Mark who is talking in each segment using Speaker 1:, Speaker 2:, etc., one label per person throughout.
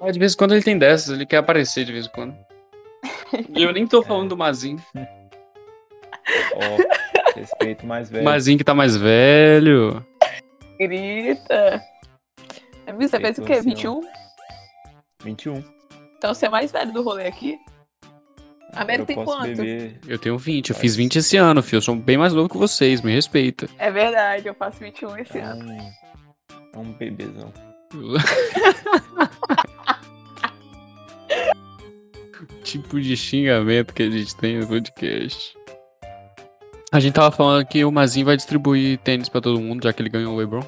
Speaker 1: Ah, de vez em quando ele tem dessas, ele quer aparecer de vez em quando. E eu nem tô falando do Mazinho.
Speaker 2: Ó, respeito mais velho.
Speaker 1: Mazinho que tá mais velho.
Speaker 3: Grita. Amigo, Você fez o quê?
Speaker 2: Feito
Speaker 3: 21?
Speaker 2: 21.
Speaker 3: Então você é mais velho do rolê aqui? A Mary tem
Speaker 2: posso
Speaker 3: quanto?
Speaker 2: beber.
Speaker 1: Eu tenho 20, eu fiz 20 esse ano, filho. Eu sou bem mais novo que vocês, me respeita.
Speaker 3: É verdade, eu faço 21 esse
Speaker 2: É
Speaker 3: ano.
Speaker 2: é um bebezão.
Speaker 1: tipo de xingamento que a gente tem no podcast. A gente tava falando que o Mazinho vai distribuir tênis pra todo mundo, já que ele ganhou o LeBron.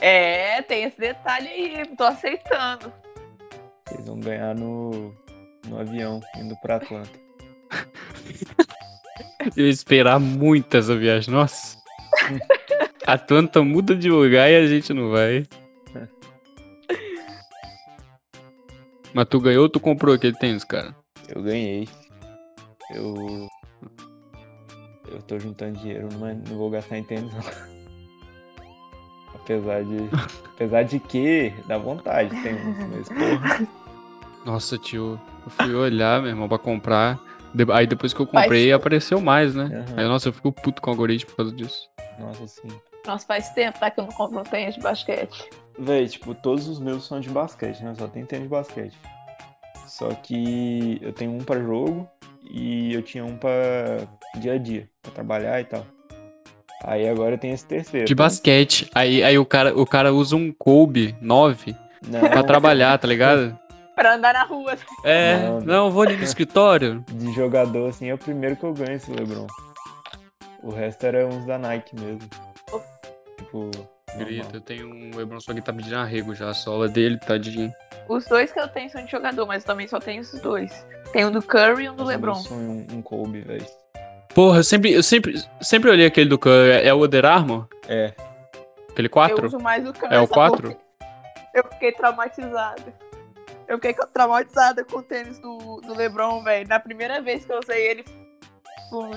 Speaker 3: É, tem esse detalhe aí, tô aceitando.
Speaker 2: Vocês vão ganhar no, no avião, indo pra Atlanta.
Speaker 1: Eu ia esperar muito essa viagem, nossa. Atlanta muda de lugar e a gente não vai. Mas tu ganhou ou tu comprou aquele tênis, cara?
Speaker 2: Eu ganhei. Eu. Eu tô juntando dinheiro, mas não vou gastar em tênis, não. Apesar de. Apesar de que dá vontade, tem uns, mas porra.
Speaker 1: Nossa, tio, eu fui olhar, meu irmão, pra comprar. Aí depois que eu comprei,
Speaker 3: Faz-
Speaker 1: apareceu mais, né?
Speaker 2: Aham.
Speaker 1: Aí, nossa, eu fico puto com o algoritmo por causa disso.
Speaker 2: Nossa, sim.
Speaker 3: Nossa, faz tempo tá, que eu não compro um tênis de basquete.
Speaker 2: Véi, tipo, todos os meus são de basquete, né? Só tem tênis de basquete. Só que eu tenho um pra jogo e eu tinha um pra dia a dia, pra trabalhar e tal. Aí agora eu tenho esse terceiro.
Speaker 1: De basquete. Aí, aí o, cara, o cara usa um Kobe 9
Speaker 2: Não,
Speaker 1: pra trabalhar, tá ligado?
Speaker 3: Pra andar na rua.
Speaker 1: É,
Speaker 2: Não.
Speaker 1: não, eu vou ali no escritório.
Speaker 2: De jogador, assim, é o primeiro que eu ganho esse LeBron. O resto era uns da Nike mesmo. Tipo.
Speaker 1: Grita, eu tenho um LeBron, só que tá pedindo arrego já. A sola dele, tadinho.
Speaker 3: Os dois que eu tenho são de jogador, mas eu também só tenho esses dois. Tem um do Curry e um do
Speaker 2: é
Speaker 3: LeBron.
Speaker 2: sonho um, um Kobe, velho.
Speaker 1: Porra, eu sempre, eu sempre, sempre olhei aquele do Curry. É é o Under Armour?
Speaker 2: É.
Speaker 1: Aquele
Speaker 3: Eu
Speaker 1: 4?
Speaker 3: uso mais o Curry.
Speaker 1: É o
Speaker 3: só
Speaker 1: 4?
Speaker 3: porque Eu fiquei traumatizada. Eu fiquei traumatizada com o tênis do, do LeBron, velho. Na primeira vez que eu usei ele, tipo,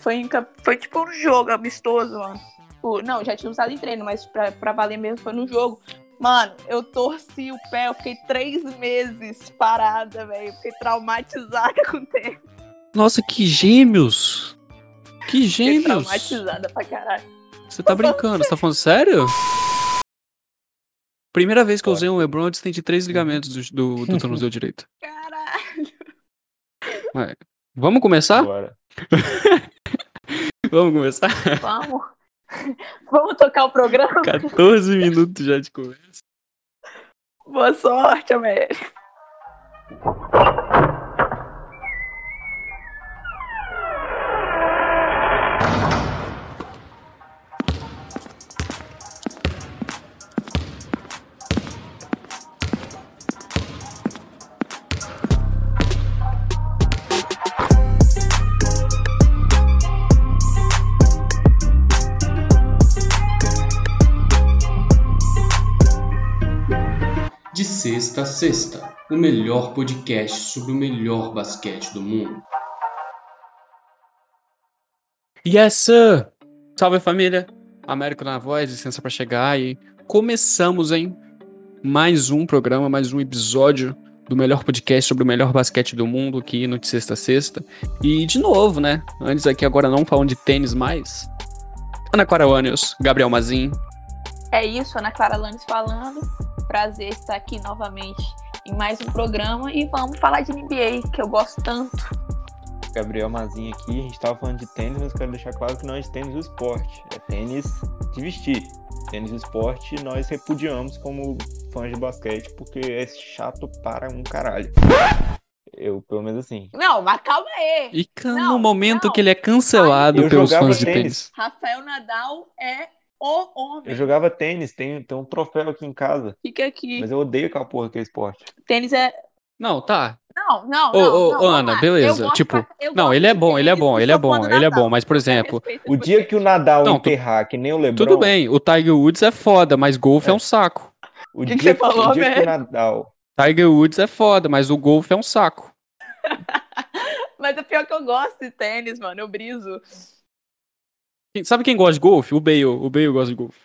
Speaker 3: foi, em camp- foi tipo um jogo amistoso, mano. Tipo, não, já tinha usado em treino, mas pra, pra valer mesmo foi no jogo. Mano, eu torci o pé, eu fiquei três meses parada, velho. Fiquei traumatizada com o tênis.
Speaker 1: Nossa, que gêmeos! Que
Speaker 3: Fiquei
Speaker 1: gêmeos!
Speaker 3: traumatizada pra caralho.
Speaker 1: Você tá brincando, você tá falando sério? Primeira vez que eu usei um LeBron, eu distendi três ligamentos do, do, do tornozelo direito.
Speaker 3: Caralho.
Speaker 1: Vamos começar?
Speaker 2: Agora.
Speaker 1: Vamos começar?
Speaker 3: Vamos. Vamos tocar o programa?
Speaker 1: 14 minutos já de conversa.
Speaker 3: Boa sorte, América.
Speaker 4: Sexta sexta, o melhor podcast sobre o melhor basquete do mundo.
Speaker 1: Yes, sir! Salve família! Américo na voz, licença pra chegar e começamos, hein? Mais um programa, mais um episódio do melhor podcast sobre o melhor basquete do mundo aqui no de sexta a sexta. E de novo, né? Antes aqui agora não falando de tênis mais. Ana Quarawanios, Gabriel Mazin.
Speaker 3: É isso, Ana Clara Landes falando. Prazer estar aqui novamente em mais um programa e vamos falar de NBA, que eu gosto tanto.
Speaker 2: Gabriel Mazinho aqui, a gente tava falando de tênis, mas quero deixar claro que não é de tênis do esporte. É tênis de vestir. Tênis do esporte nós repudiamos como fãs de basquete, porque é chato para um caralho. Eu, pelo menos assim.
Speaker 3: Não, mas calma aí.
Speaker 1: E ca-
Speaker 3: Não,
Speaker 1: no momento
Speaker 3: não.
Speaker 1: que ele é cancelado
Speaker 2: Eu
Speaker 1: pelos fãs de
Speaker 2: tênis.
Speaker 1: tênis.
Speaker 3: Rafael Nadal é o homem.
Speaker 2: Eu jogava tênis, tem, tem um troféu aqui em casa,
Speaker 3: Fica aqui.
Speaker 2: mas eu odeio aquela porra que é esporte.
Speaker 3: Tênis é.
Speaker 1: Não, tá.
Speaker 3: Não, não,
Speaker 1: Ô,
Speaker 3: não.
Speaker 1: ô,
Speaker 3: não,
Speaker 1: Ana, beleza, tipo,
Speaker 3: pra-
Speaker 1: Não, ele é bom, ele é bom, ele é bom, ele é bom, mas por exemplo,
Speaker 2: O dia que o Nadal
Speaker 1: Não, tu-
Speaker 2: enterrar, que nem o LeBron.
Speaker 1: tudo bem, o Tiger Woods é foda, mas golfe é,
Speaker 2: É.
Speaker 1: um saco.
Speaker 2: O
Speaker 3: Que que
Speaker 2: dia,
Speaker 3: você falou,
Speaker 2: o dia que o? Nadal.
Speaker 1: Tiger Woods é foda, mas o golfe é um saco.
Speaker 3: Mas é pior que eu gosto de tênis, mano. Eu briso.
Speaker 1: Quem- Sabe quem gosta de golfe? O Bale. O Bale gosta de golfe.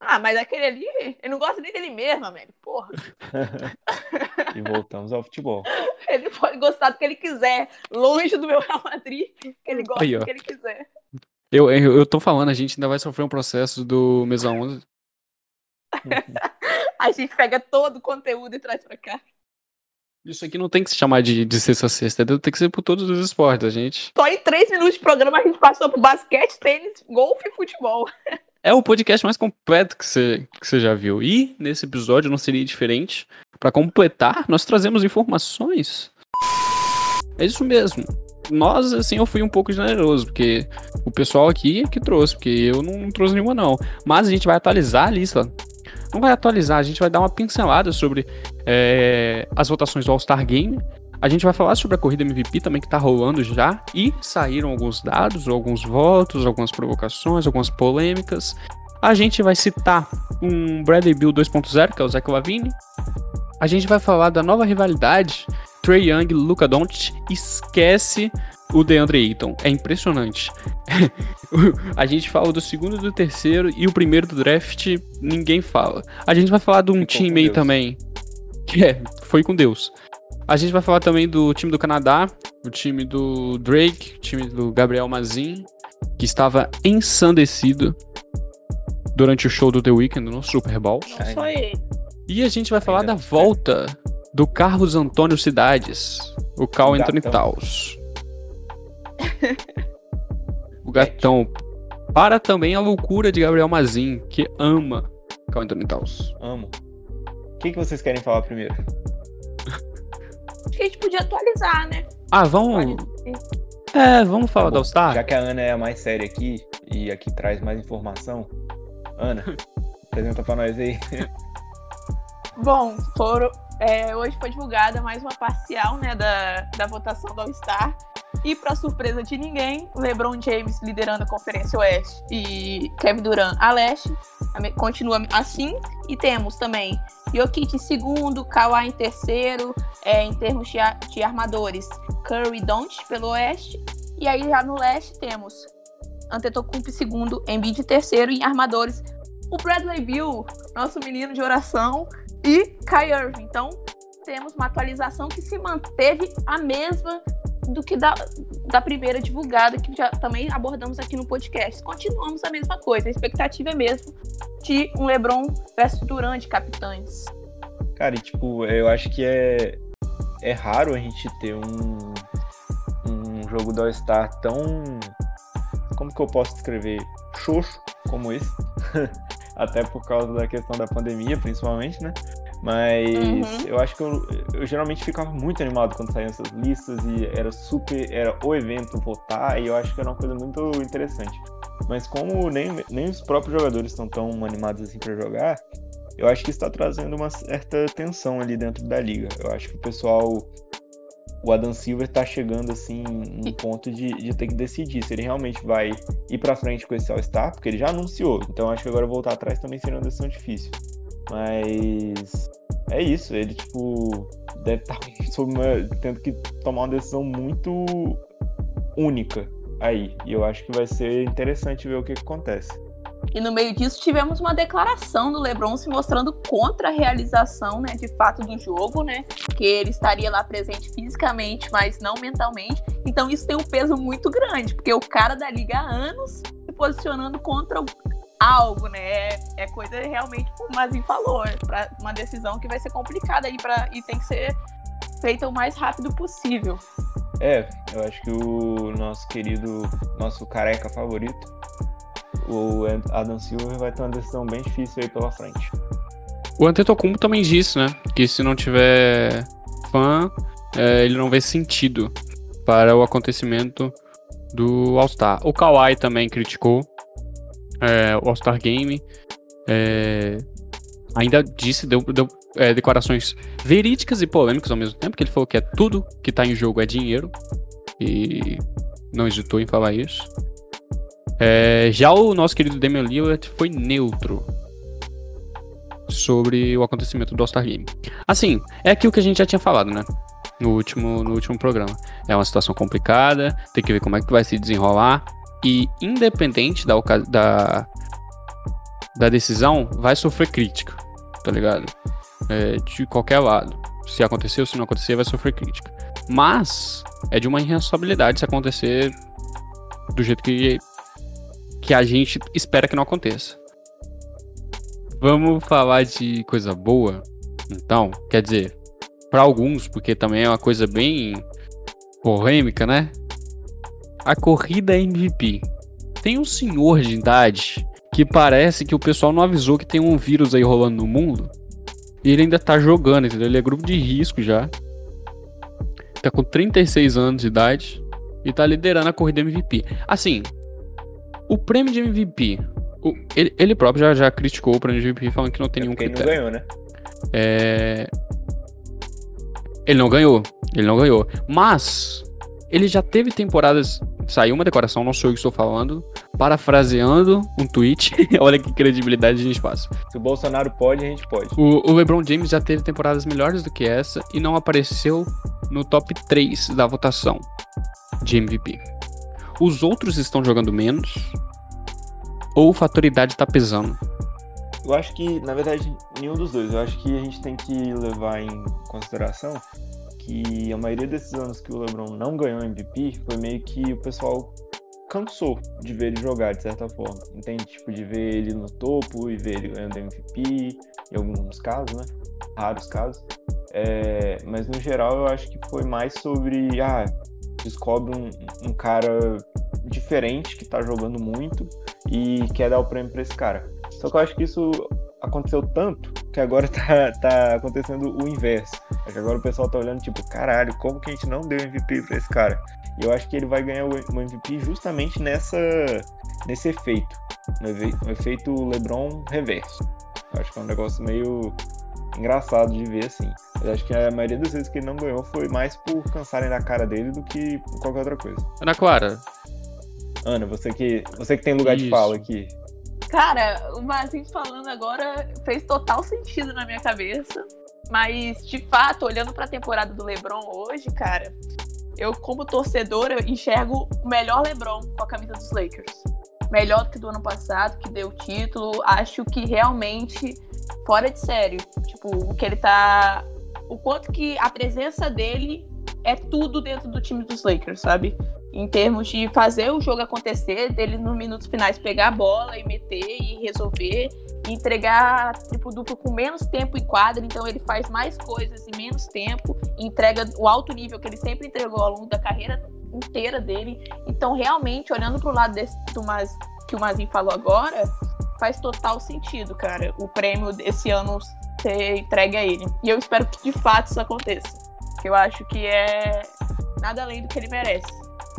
Speaker 3: Ah, mas aquele ali, ele não gosta nem dele mesmo, velho. Porra.
Speaker 2: e voltamos ao futebol.
Speaker 3: Ele pode gostar do que ele quiser. Longe do meu Real Madrid, que ele gosta
Speaker 1: Aí,
Speaker 3: do que ele quiser.
Speaker 1: Eu, eu, eu tô falando, a gente ainda vai sofrer um processo do Mesa 11.
Speaker 3: A gente pega todo o conteúdo e traz pra cá.
Speaker 1: Isso aqui não tem que se chamar de, de sexta a sexta, tem que ser por todos os esportes, a gente.
Speaker 3: Só em três minutos de programa a gente passou pro basquete, tênis, golfe e futebol.
Speaker 1: É o podcast mais completo que você, que você já viu. E nesse episódio não seria diferente. Pra completar, nós trazemos informações. É isso mesmo. Nós, assim, eu fui um pouco generoso, porque o pessoal aqui é que trouxe, porque eu não trouxe nenhuma, não. Mas a gente vai atualizar a lista. Não vai atualizar, a gente vai dar uma pincelada sobre é, as votações do All-Star Game. A gente vai falar sobre a corrida MVP também que tá rolando já. E saíram alguns dados, alguns votos, algumas provocações, algumas polêmicas. A gente vai citar um Bradley Bill 2.0, que é o Zach Lavine. A gente vai falar da nova rivalidade Trey Young Luca Doncic. Esquece o DeAndre Ayton. É impressionante. a gente fala do segundo e do terceiro e o primeiro do draft ninguém fala. A gente vai falar de um
Speaker 2: Ficou
Speaker 1: time aí
Speaker 2: Deus.
Speaker 1: também. Que é, foi com Deus. A gente vai falar também do time do Canadá, o time do Drake, o time do Gabriel Mazin, que estava ensandecido durante o show do The Weeknd no Super Bowl.
Speaker 3: Não só ele.
Speaker 1: E a gente vai falar
Speaker 2: Ainda
Speaker 1: da volta do Carlos Antônio Cidades, o Cal
Speaker 2: O
Speaker 1: Anthony
Speaker 2: gatão.
Speaker 1: Taus. o gatão. Para também a loucura de Gabriel Mazin, que ama Cal Anthony Taus.
Speaker 2: Amo. O que, que vocês querem falar primeiro?
Speaker 3: Acho que a gente podia atualizar, né?
Speaker 1: Ah, vamos. É, vamos falar
Speaker 2: Tá
Speaker 1: da
Speaker 2: bom.
Speaker 1: All-Star?
Speaker 2: Já que a Ana é a mais séria aqui e aqui traz mais informação, Ana, apresenta pra nós aí.
Speaker 3: Bom, foram, é, hoje foi divulgada mais uma parcial né, da, da votação do All-Star. E, para surpresa de ninguém, LeBron James liderando a Conferência Oeste e Kevin Durant a leste. Continua assim. E temos também Jokic em segundo, Kawhi em terceiro, é, em termos de, de armadores, Curry Doncic pelo oeste. E aí já no leste temos Antetokounmpo em segundo, Embiid em terceiro e em armadores o Bradley Bill, nosso menino de oração, e Kai Irving. Então, temos uma atualização que se manteve a mesma do que da, da primeira divulgada, que já também abordamos aqui no podcast. Continuamos a mesma coisa. A expectativa é mesmo de um LeBron versus Durant de capitães.
Speaker 2: Cara, e tipo, eu acho que é, é raro a gente ter um, um jogo do All-Star tão. Como que eu posso descrever? Xoxo como esse. Até por causa da questão da pandemia, principalmente, né? Mas
Speaker 3: Uhum.
Speaker 2: eu acho que eu, eu geralmente ficava muito animado quando saíam essas listas e era super. Era o evento votar, e eu acho que era uma coisa muito interessante. Mas como nem, nem os próprios jogadores estão tão animados assim pra jogar, eu acho que está trazendo uma certa tensão ali dentro da liga. Eu acho que o pessoal. O Adam Silver tá chegando assim num ponto de, de ter que decidir se ele realmente vai ir pra frente com esse All-Star, porque ele já anunciou. Então acho que agora voltar atrás também seria uma decisão difícil. Mas é isso, ele tipo deve estar tendo que tomar uma decisão muito única aí. E eu acho que vai ser interessante ver o que, que acontece.
Speaker 3: E no meio disso tivemos uma declaração do LeBron se mostrando contra a realização, né, de fato do jogo, né, que ele estaria lá presente fisicamente, mas não mentalmente. Então isso tem um peso muito grande, porque o cara da liga há anos se posicionando contra algo, né, é, é coisa realmente, como o Mazin falou, é pra uma decisão que vai ser complicada aí para e tem que ser feita o mais rápido possível.
Speaker 2: É, eu acho que o nosso querido, nosso careca favorito, o Adam Silver, vai ter uma decisão bem difícil aí pela frente.
Speaker 1: O Antetokounmpo também disse, né? Que se não tiver fã, é, ele não vê sentido para o acontecimento do All-Star. O Kawhi também criticou é, o All-Star Game. é, ainda disse, deu, deu, é, declarações verídicas e polêmicas ao mesmo tempo, que ele falou que é tudo que tá em jogo é dinheiro. E não hesitou em falar isso. É, já o nosso querido Damian Lillard foi neutro sobre o acontecimento do All-Star Game. Assim, é aquilo que a gente já tinha falado, né? No último, no último programa. É uma situação complicada, tem que ver como é que vai se desenrolar. E independente da, da, da decisão vai sofrer crítica, tá ligado? É, de qualquer lado. Se acontecer ou se não acontecer, vai sofrer crítica. Mas é de uma irresponsabilidade se acontecer do jeito que, que a gente espera que não aconteça. Vamos falar de coisa boa? Então, quer dizer, para alguns, porque também é uma coisa bem polêmica, né? A corrida MVP. Tem um senhor de idade que parece que o pessoal não avisou que tem um vírus aí rolando no mundo. E ele ainda tá jogando, entendeu? Ele é grupo de risco já. Tá com 36 anos de idade e tá liderando a corrida MVP. Assim, o prêmio de MVP, o- ele, ele próprio já, já criticou o prêmio de MVP falando que não tem nenhum
Speaker 2: Porque ele não
Speaker 1: critério.
Speaker 2: ganhou, né?
Speaker 1: É... Ele não ganhou. Ele não ganhou. Mas ele já teve temporadas. Saiu uma declaração, não sou eu que estou falando. Parafraseando um tweet. Olha que credibilidade a gente passa.
Speaker 2: Se o Bolsonaro pode, a gente pode.
Speaker 1: O, o LeBron James já teve temporadas melhores do que essa e não apareceu no top 3 da votação de MVP. Os outros estão jogando menos. Ou o fator idade tá pesando.
Speaker 2: Eu acho que, na verdade, nenhum dos dois. Eu acho que a gente tem que levar em consideração que a maioria desses anos que o LeBron não ganhou MVP foi meio que o pessoal cansou de ver ele jogar, de certa forma. Entende? Tipo, de ver ele no topo e ver ele ganhando MVP, em alguns casos, né? Raros casos. É, mas no geral eu acho que foi mais sobre. Ah, descobre um, um cara diferente que tá jogando muito e quer dar o prêmio pra esse cara. Só que eu acho que isso aconteceu tanto que agora tá, tá acontecendo o inverso. É que agora o pessoal tá olhando, tipo, caralho, como que a gente não deu MVP pra esse cara? E eu acho que ele vai ganhar o MVP justamente nessa, nesse efeito. No efe- no efeito LeBron reverso. Eu acho que é um negócio meio engraçado de ver assim. Eu acho que a maioria das vezes que ele não ganhou foi mais por cansarem na cara dele do que por qualquer outra coisa.
Speaker 1: Ana Clara,
Speaker 2: Ana, você que, você que tem lugar de
Speaker 1: Isso.
Speaker 2: fala aqui.
Speaker 3: Cara, o Marcinho falando agora fez total sentido na minha cabeça. Mas, de fato, olhando pra temporada do LeBron hoje, cara, eu, como torcedora, enxergo o melhor LeBron com a camisa dos Lakers. Melhor do que do ano passado, que deu o título. Acho que realmente fora de sério. Tipo, o que ele tá. O quanto que a presença dele é tudo dentro do time dos Lakers, sabe? Em termos de fazer o jogo acontecer, dele nos minutos finais pegar a bola e meter e resolver, e entregar triplo duplo com menos tempo em quadra, então ele faz mais coisas em menos tempo, entrega o alto nível que ele sempre entregou ao longo da carreira inteira dele. Então, realmente, olhando pro lado desse do Maz, que o Mazinho falou agora, faz total sentido, cara, o prêmio desse ano ser entregue a ele. E eu espero que de fato isso aconteça. Que eu acho que é nada além do que ele merece.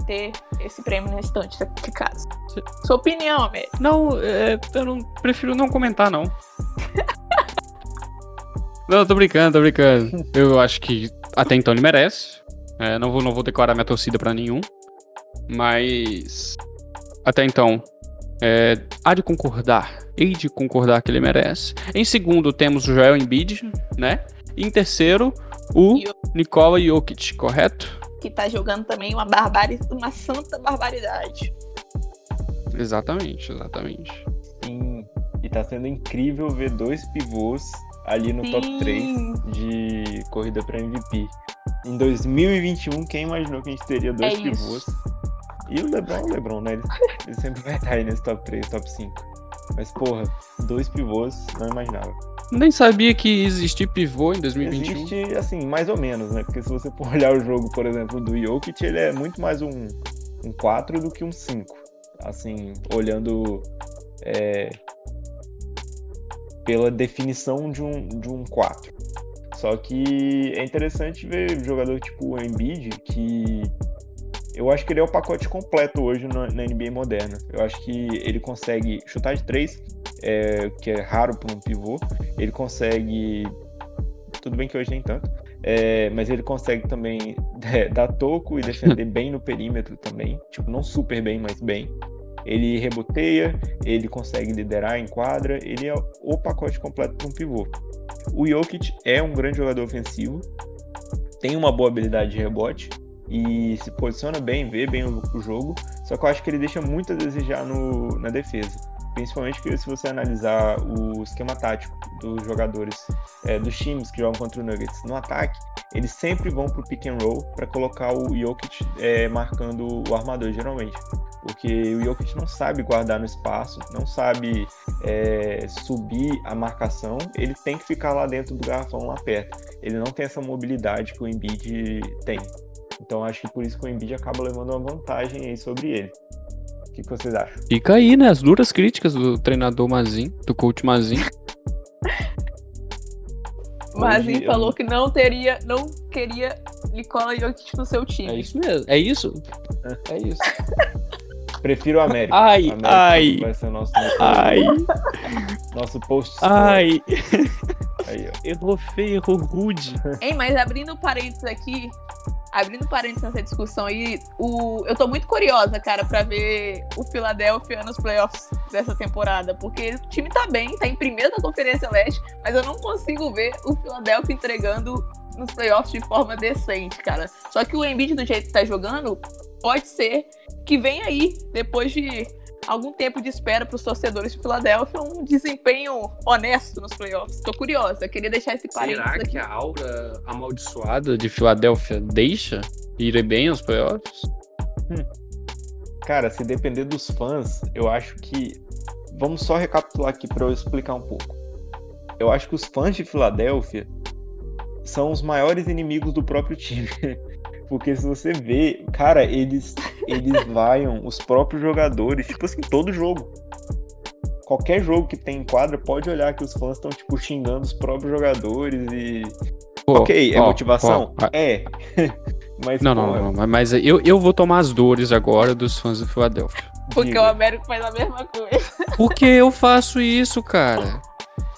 Speaker 3: Ter esse prêmio na estante de casa. Sua opinião, América.
Speaker 1: Não, é, eu não prefiro não comentar, não. não, tô brincando, tô brincando. Eu acho que até então ele merece. É, não, vou, não vou declarar minha torcida pra nenhum. Mas até então, é, há de concordar. Hei de concordar que ele merece. Em segundo, temos o Joel Embiid, né? E em terceiro, o Nikola Jokic, correto?
Speaker 3: Que tá jogando também uma barbaridade, uma santa barbaridade.
Speaker 1: Exatamente, exatamente.
Speaker 2: Sim, e tá sendo incrível ver dois pivôs ali no top
Speaker 3: Sim.
Speaker 2: 3 de corrida pra MVP. Em 2021, quem imaginou que a gente teria dois
Speaker 3: É isso.
Speaker 2: pivôs? E o LeBron é o LeBron, né? Ele, ele sempre vai estar aí nesse top 3, top 5. Mas, porra, dois pivôs, não imaginava.
Speaker 1: Nem sabia que existia pivô em 2021.
Speaker 2: Existe, assim, mais ou menos, né? Porque se você for olhar o jogo, por exemplo, do Jokic, ele é muito mais um, um 4 do que um 5. Assim, olhando é, pela definição de um, de um 4. Só que é interessante ver jogador tipo o Embiid, que eu acho que ele é o pacote completo hoje na, na NBA moderna. Eu acho que ele consegue chutar de 3, é, que é raro para um pivô. Ele consegue. Tudo bem que hoje nem tanto. é, mas ele consegue também é, dar toco e defender bem no perímetro também. Tipo, não super bem, mas bem. Ele reboteia, ele consegue liderar em quadra. Ele é o pacote completo para um pivô. O Jokic é um grande jogador ofensivo, tem uma boa habilidade de rebote e se posiciona bem, vê bem o, o jogo. Só que eu acho que ele deixa muito a desejar no, na defesa. Principalmente se você analisar o esquema tático dos jogadores, é, dos times que jogam contra o Nuggets no ataque, eles sempre vão pro pick and roll para colocar o Jokic é, marcando o armador, geralmente. Porque o Jokic não sabe guardar no espaço, não sabe é, subir a marcação, ele tem que ficar lá dentro do garrafão, lá perto. Ele não tem essa mobilidade que o Embiid tem. Então acho que por isso que o Embiid acaba levando uma vantagem aí sobre ele. O que, que vocês acham?
Speaker 1: Fica aí, né? As duras críticas do treinador Mazin, do coach Mazin.
Speaker 3: Mazin falou que não teria, não queria Nikola Jokic no seu time.
Speaker 1: É isso mesmo. É isso? É isso.
Speaker 2: Prefiro o América.
Speaker 1: Ai,
Speaker 2: América
Speaker 1: ai,
Speaker 2: Vai ser o nosso,
Speaker 1: ai,
Speaker 2: nosso post score.
Speaker 1: ai.
Speaker 2: Aí, ó.
Speaker 1: Errou feio, errou rude.
Speaker 3: Hein, mas abrindo parênteses aqui, abrindo parênteses nessa discussão aí, o, eu tô muito curiosa, cara, pra ver o Philadelphia nos playoffs dessa temporada, porque o time tá bem, tá em primeiro da Conferência Leste, mas eu não consigo ver o Philadelphia entregando nos playoffs de forma decente, cara. Só que o Embiid, do jeito que tá jogando, pode ser que venha aí, depois de algum tempo de espera para os torcedores de Filadélfia, um desempenho honesto nos playoffs. Tô curiosa, queria deixar esse parênteses
Speaker 1: Será
Speaker 3: aqui.
Speaker 1: que a aura amaldiçoada de Filadélfia deixa ir bem aos playoffs?
Speaker 2: Cara, se depender dos fãs, eu acho que. Vamos só recapitular aqui para eu explicar um pouco. Eu acho que os fãs de Filadélfia são os maiores inimigos do próprio time. Porque se você vê, cara, eles eles vaiam os próprios jogadores, tipo assim, todo jogo. Qualquer jogo que tem em quadra, pode olhar que os fãs estão, tipo, xingando os próprios jogadores e.
Speaker 1: Pô,
Speaker 2: ok, é motivação?
Speaker 1: ó,
Speaker 2: É. Mas,
Speaker 1: Não,
Speaker 2: pô,
Speaker 1: não, não, mas eu, eu vou tomar as dores agora dos fãs do Filadélfia.
Speaker 3: Porque
Speaker 2: diga.
Speaker 3: o Américo faz a mesma coisa.
Speaker 1: Por que eu faço isso, cara?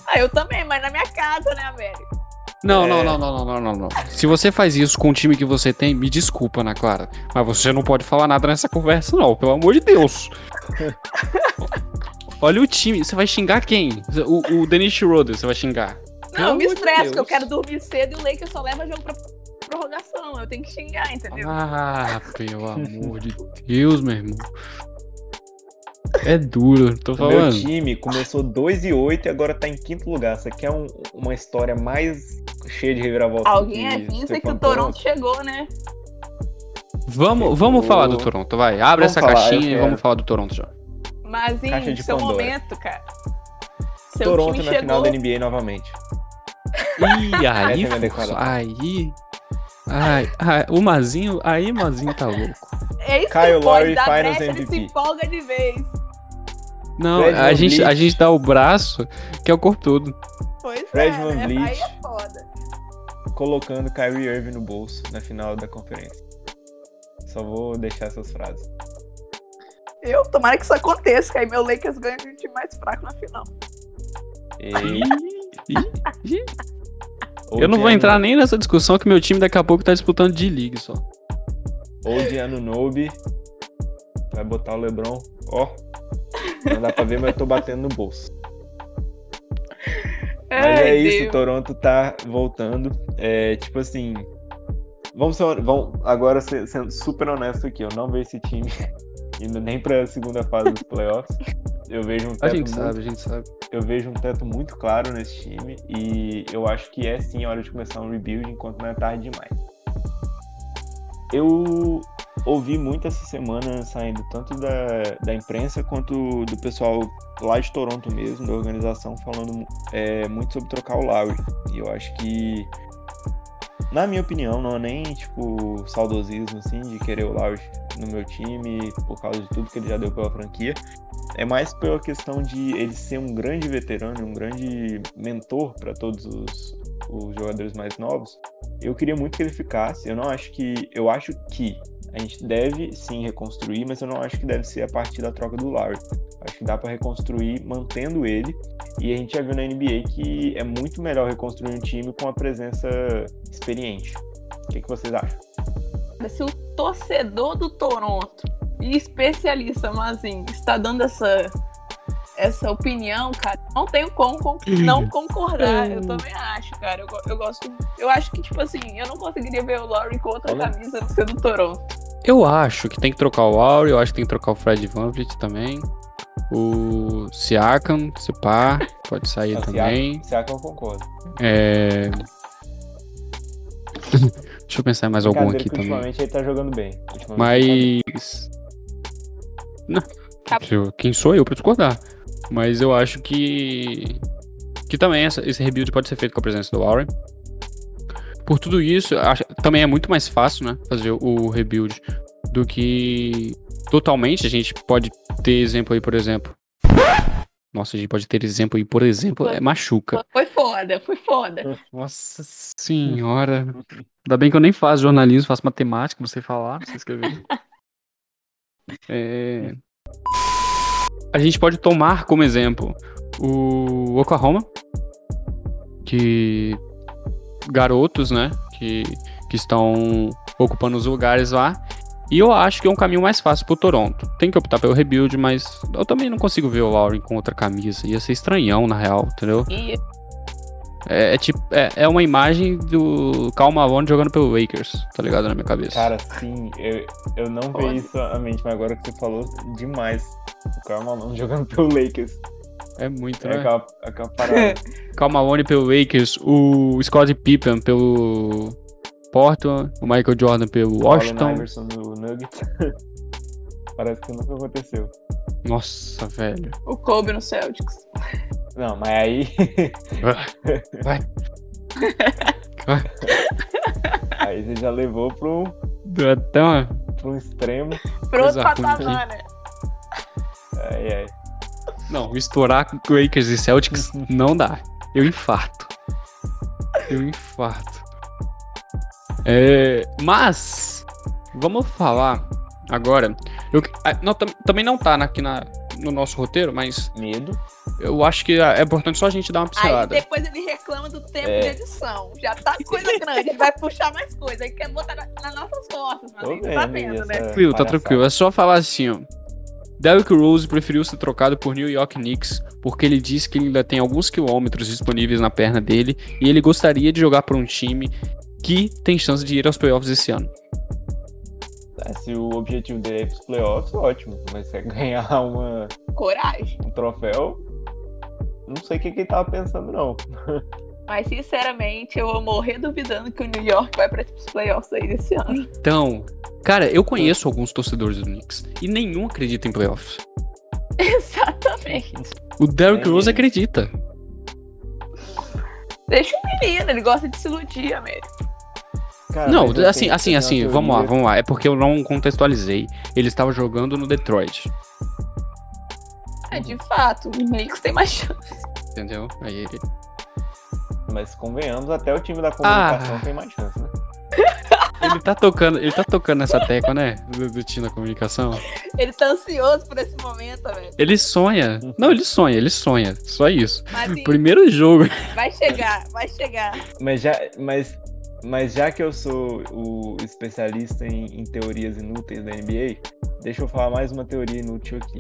Speaker 3: Ah, eu também, mas na minha casa, né, Américo?
Speaker 1: Não,
Speaker 2: É.
Speaker 1: não, não, não, não, não, não, não. Se você faz isso com o time que você tem, me desculpa, Ana Clara. Mas você não pode falar nada nessa conversa, não, pelo amor de Deus. Olha o time, você vai xingar quem? O, o Dennis Schroeder, você vai xingar.
Speaker 3: Não, eu me
Speaker 1: de
Speaker 3: estresso, porque eu quero dormir cedo e o Lakers só leva jogo pra prorrogação. Eu tenho que xingar, entendeu?
Speaker 1: Ah, pelo amor de Deus, meu irmão. É duro, tô
Speaker 2: O meu
Speaker 1: falando.
Speaker 2: time começou 2 e 8 e agora tá em quinto lugar. Isso aqui é um- uma história mais cheia de reviravolta.
Speaker 3: Alguém
Speaker 2: que
Speaker 3: avisa
Speaker 2: ser
Speaker 3: que o Toronto chegou, né?
Speaker 1: Vamos, vamos falar do Toronto, vai. Abre
Speaker 2: Vamos
Speaker 1: essa
Speaker 2: falar,
Speaker 1: caixinha e vamos falar do Toronto já.
Speaker 3: Mas em seu
Speaker 2: Pandora.
Speaker 3: momento, cara. Seu
Speaker 2: Toronto
Speaker 3: time
Speaker 2: na
Speaker 3: chegou.
Speaker 2: final da NBA novamente.
Speaker 1: Ih,
Speaker 2: é
Speaker 1: aí, aí, ai, ai, o Mazinho, aí Mazinho tá louco.
Speaker 3: É que pode
Speaker 2: Lowry, Finals
Speaker 3: ele se
Speaker 2: MVP.
Speaker 3: empolga de vez.
Speaker 1: Não,
Speaker 2: Fred
Speaker 1: a gente, a gente dá o braço, que é o corpo todo.
Speaker 3: Pois
Speaker 2: Fred
Speaker 3: é,
Speaker 2: Van
Speaker 3: né?
Speaker 2: Vliet.
Speaker 3: Aí é foda.
Speaker 2: Colocando Kyrie Irving no bolso na final da conferência. Só vou deixar essas frases.
Speaker 3: Eu, tomara que isso aconteça, que aí meu Lakers ganha de um time mais fraco na final.
Speaker 2: E...
Speaker 1: Eu não vou entrar nem nessa discussão que meu time daqui a pouco tá disputando de league só.
Speaker 2: Ou de ano Nobe. Vai botar o Lebron. Ó. Não dá pra ver, mas eu tô batendo no bolso. Mas
Speaker 3: Ai,
Speaker 2: é isso,
Speaker 3: Deus.
Speaker 2: Toronto tá voltando. É, tipo assim. Vamos, ser, vamos agora ser- sendo super honesto aqui. Eu não vejo esse time indo nem pra segunda fase dos playoffs. Eu vejo um
Speaker 1: A
Speaker 2: teto,
Speaker 1: gente
Speaker 2: muito,
Speaker 1: sabe, a gente sabe.
Speaker 2: eu vejo um teto muito claro nesse time. E eu acho que é sim a hora de começar um rebuild enquanto não é tarde demais. Eu ouvi muito essa semana saindo tanto da, da imprensa quanto do pessoal lá de Toronto mesmo, da organização, falando é, muito sobre trocar o Lowry. E eu acho que, na minha opinião, não é nem tipo saudosismo assim, de querer o Lowry no meu time por causa de tudo que ele já deu pela franquia. É mais pela questão de ele ser um grande veterano, um grande mentor para todos os, os jogadores mais novos. Eu queria muito que ele ficasse. Eu não acho que. Eu acho que a gente deve sim reconstruir, mas eu não acho que deve ser a partir da troca do Lowry. Acho que dá para reconstruir mantendo ele. E a gente já viu na NBA que é muito melhor reconstruir um time com a presença experiente. O que, que vocês acham?
Speaker 3: Se o torcedor do Toronto e especialista Mazinho está dando essa, essa opinião, cara, não tenho como con- não concordar. Eu também acho, cara. Eu, eu gosto. Eu acho que, tipo assim, eu não conseguiria ver o Laurie com outra
Speaker 2: Olha.
Speaker 3: camisa no ser do Toronto.
Speaker 1: Eu acho que tem que trocar o Auri, eu acho que tem que trocar o Fred VanVleet também. O Siakam, se pá, pode sair também.
Speaker 2: Siakam, eu concordo.
Speaker 1: É... Deixa eu pensar em mais algum aqui também.
Speaker 2: Ultimamente ele tá jogando bem. Tá.
Speaker 1: Mas. Não. Quem sou eu pra discordar? Mas eu acho que. Que também essa- esse rebuild pode ser feito com a presença do Warren. Por tudo isso, acho- também é muito mais fácil, né? Fazer o rebuild do que totalmente. A gente pode ter exemplo aí, por exemplo. Nossa, a gente pode ter exemplo aí, por exemplo, é machuca.
Speaker 3: Foi foda, foi foda.
Speaker 1: Nossa senhora. Ainda bem que eu nem faço jornalismo, faço matemática, não sei falar, não sei escrever. É, A gente pode tomar como exemplo o Oklahoma, que garotos, né, que, que estão ocupando os lugares lá. E eu acho que é um caminho mais fácil pro Toronto. Tem que optar pelo rebuild, mas eu também não consigo ver o Lauren com outra camisa. Ia ser estranhão, na real, entendeu?
Speaker 3: E
Speaker 1: É, é tipo, é, é uma imagem do Cal Malone jogando pelo Lakers, tá ligado na minha cabeça.
Speaker 2: Cara, sim, eu, eu não vi isso à mente, mas agora que você falou demais. O Karl Malone jogando pelo Lakers.
Speaker 1: É muito,
Speaker 2: É
Speaker 1: né?
Speaker 2: aquela, aquela parada.
Speaker 1: Cal Malone pelo Lakers, o Scott Pippen pelo Portland, o Michael Jordan pelo Washington.
Speaker 2: Iverson no Nuggets. Parece que nunca aconteceu.
Speaker 1: Nossa, velho.
Speaker 3: o Kobe no Celtics.
Speaker 2: Não, mas aí.
Speaker 1: Vai.
Speaker 2: aí você já levou pro,
Speaker 1: uma...
Speaker 2: pro extremo.
Speaker 3: Pro outro patamar, né?
Speaker 2: Ai, ai.
Speaker 1: Não, estourar com Lakers e Celtics não dá. Eu infarto. Eu infarto. É, mas, vamos falar agora. Eu, ah, não, tam- também não tá aqui na, no nosso roteiro, mas
Speaker 2: Medo.
Speaker 1: eu acho que é importante só a gente dar uma
Speaker 3: Aí
Speaker 1: pincelada.
Speaker 3: depois ele reclama do tempo
Speaker 2: É.
Speaker 3: de edição. Já tá coisa grande, ele vai puxar mais coisa. Aí quer botar na- nas nossas costas,
Speaker 2: Tô
Speaker 3: mano. Tá
Speaker 2: vendo,
Speaker 3: vendo, né?
Speaker 2: essa
Speaker 1: Tranquilo, tá tranquilo. É só falar assim, ó. Derrick Rose preferiu ser trocado por New York Knicks porque ele disse que ele ainda tem alguns quilômetros disponíveis na perna dele e ele gostaria de jogar para um time que tem chance de ir aos playoffs esse ano.
Speaker 2: É, se o objetivo dele é ir pros playoffs, ótimo. Mas se é ganhar uma,
Speaker 3: Coragem.
Speaker 2: um troféu, não sei o que, que ele tava pensando, não.
Speaker 3: Mas sinceramente, eu vou morrer duvidando que o New York vai para os playoffs aí desse ano.
Speaker 1: Então, cara, eu conheço alguns torcedores do Knicks e nenhum acredita em playoffs.
Speaker 3: Exatamente.
Speaker 1: O Derrick
Speaker 2: Nem
Speaker 1: Rose acredita.
Speaker 3: Deixa o menino, ele gosta de se iludir, amigo.
Speaker 2: Cara,
Speaker 1: Não, assim, assim,
Speaker 2: eu
Speaker 1: assim, vamos lá, vamos lá. É porque eu não contextualizei. Ele estava jogando no Detroit,
Speaker 3: É, de fato, o Knicks tem mais chance.
Speaker 1: entendeu? Aí ele
Speaker 2: Mas convenhamos, até o time da comunicação
Speaker 1: Ah.
Speaker 2: tem mais chance, né?
Speaker 1: Ele tá tocando, ele tá tocando nessa tecla, né? Do, do time da comunicação.
Speaker 3: Ele tá ansioso por esse momento, velho.
Speaker 1: Ele sonha. Não, ele sonha, ele sonha. Só isso.
Speaker 3: Mas sim,
Speaker 1: Primeiro jogo.
Speaker 3: vai chegar, vai chegar.
Speaker 2: Mas já, mas, mas já que eu sou o especialista em, em teorias inúteis da NBA, deixa eu falar mais uma teoria inútil aqui.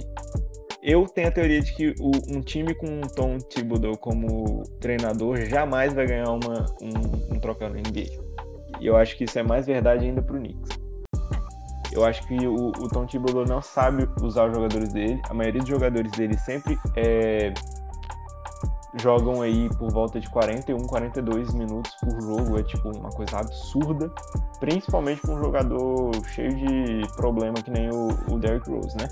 Speaker 2: Eu tenho a teoria de que o- um time com um Tom Thibodeau como treinador jamais vai ganhar uma, um, um troféu na NBA. E eu acho que isso é mais verdade ainda pro Knicks. Eu acho que o, o Tom Thibodeau não sabe usar os jogadores dele. A maioria dos jogadores dele sempre é, jogam aí por volta de 41, 42 minutos por jogo. É tipo uma coisa absurda. Principalmente com um jogador cheio de problema que nem o, o Derrick Rose, né?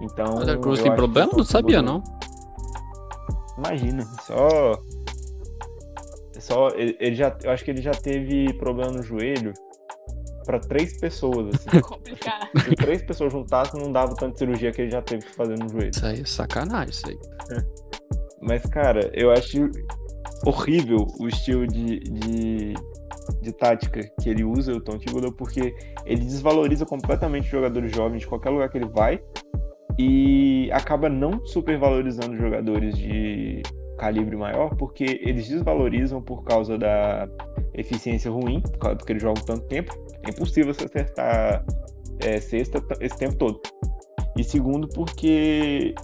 Speaker 2: Então.
Speaker 1: O Derrick Rose
Speaker 2: eu
Speaker 1: tem problema? Não sabia, não.
Speaker 2: Imagina, só. Só. Ele, ele já. Eu acho que ele já teve problema no joelho pra três pessoas, assim.
Speaker 3: Complicado.
Speaker 2: Se três pessoas juntassem, não dava tanta cirurgia que ele já teve que fazer no joelho.
Speaker 1: Isso aí é sacanagem, isso aí.
Speaker 2: Mas, cara, eu acho horrível o estilo de, de, de tática que ele usa, o Tom Thibodeau, porque ele desvaloriza completamente os jogadores jovens de qualquer lugar que ele vai e acaba não supervalorizando jogadores de calibre maior, porque eles desvalorizam por causa da eficiência ruim, porque eles jogam tanto tempo. É impossível você acertar é, sexta esse tempo todo. E segundo, porque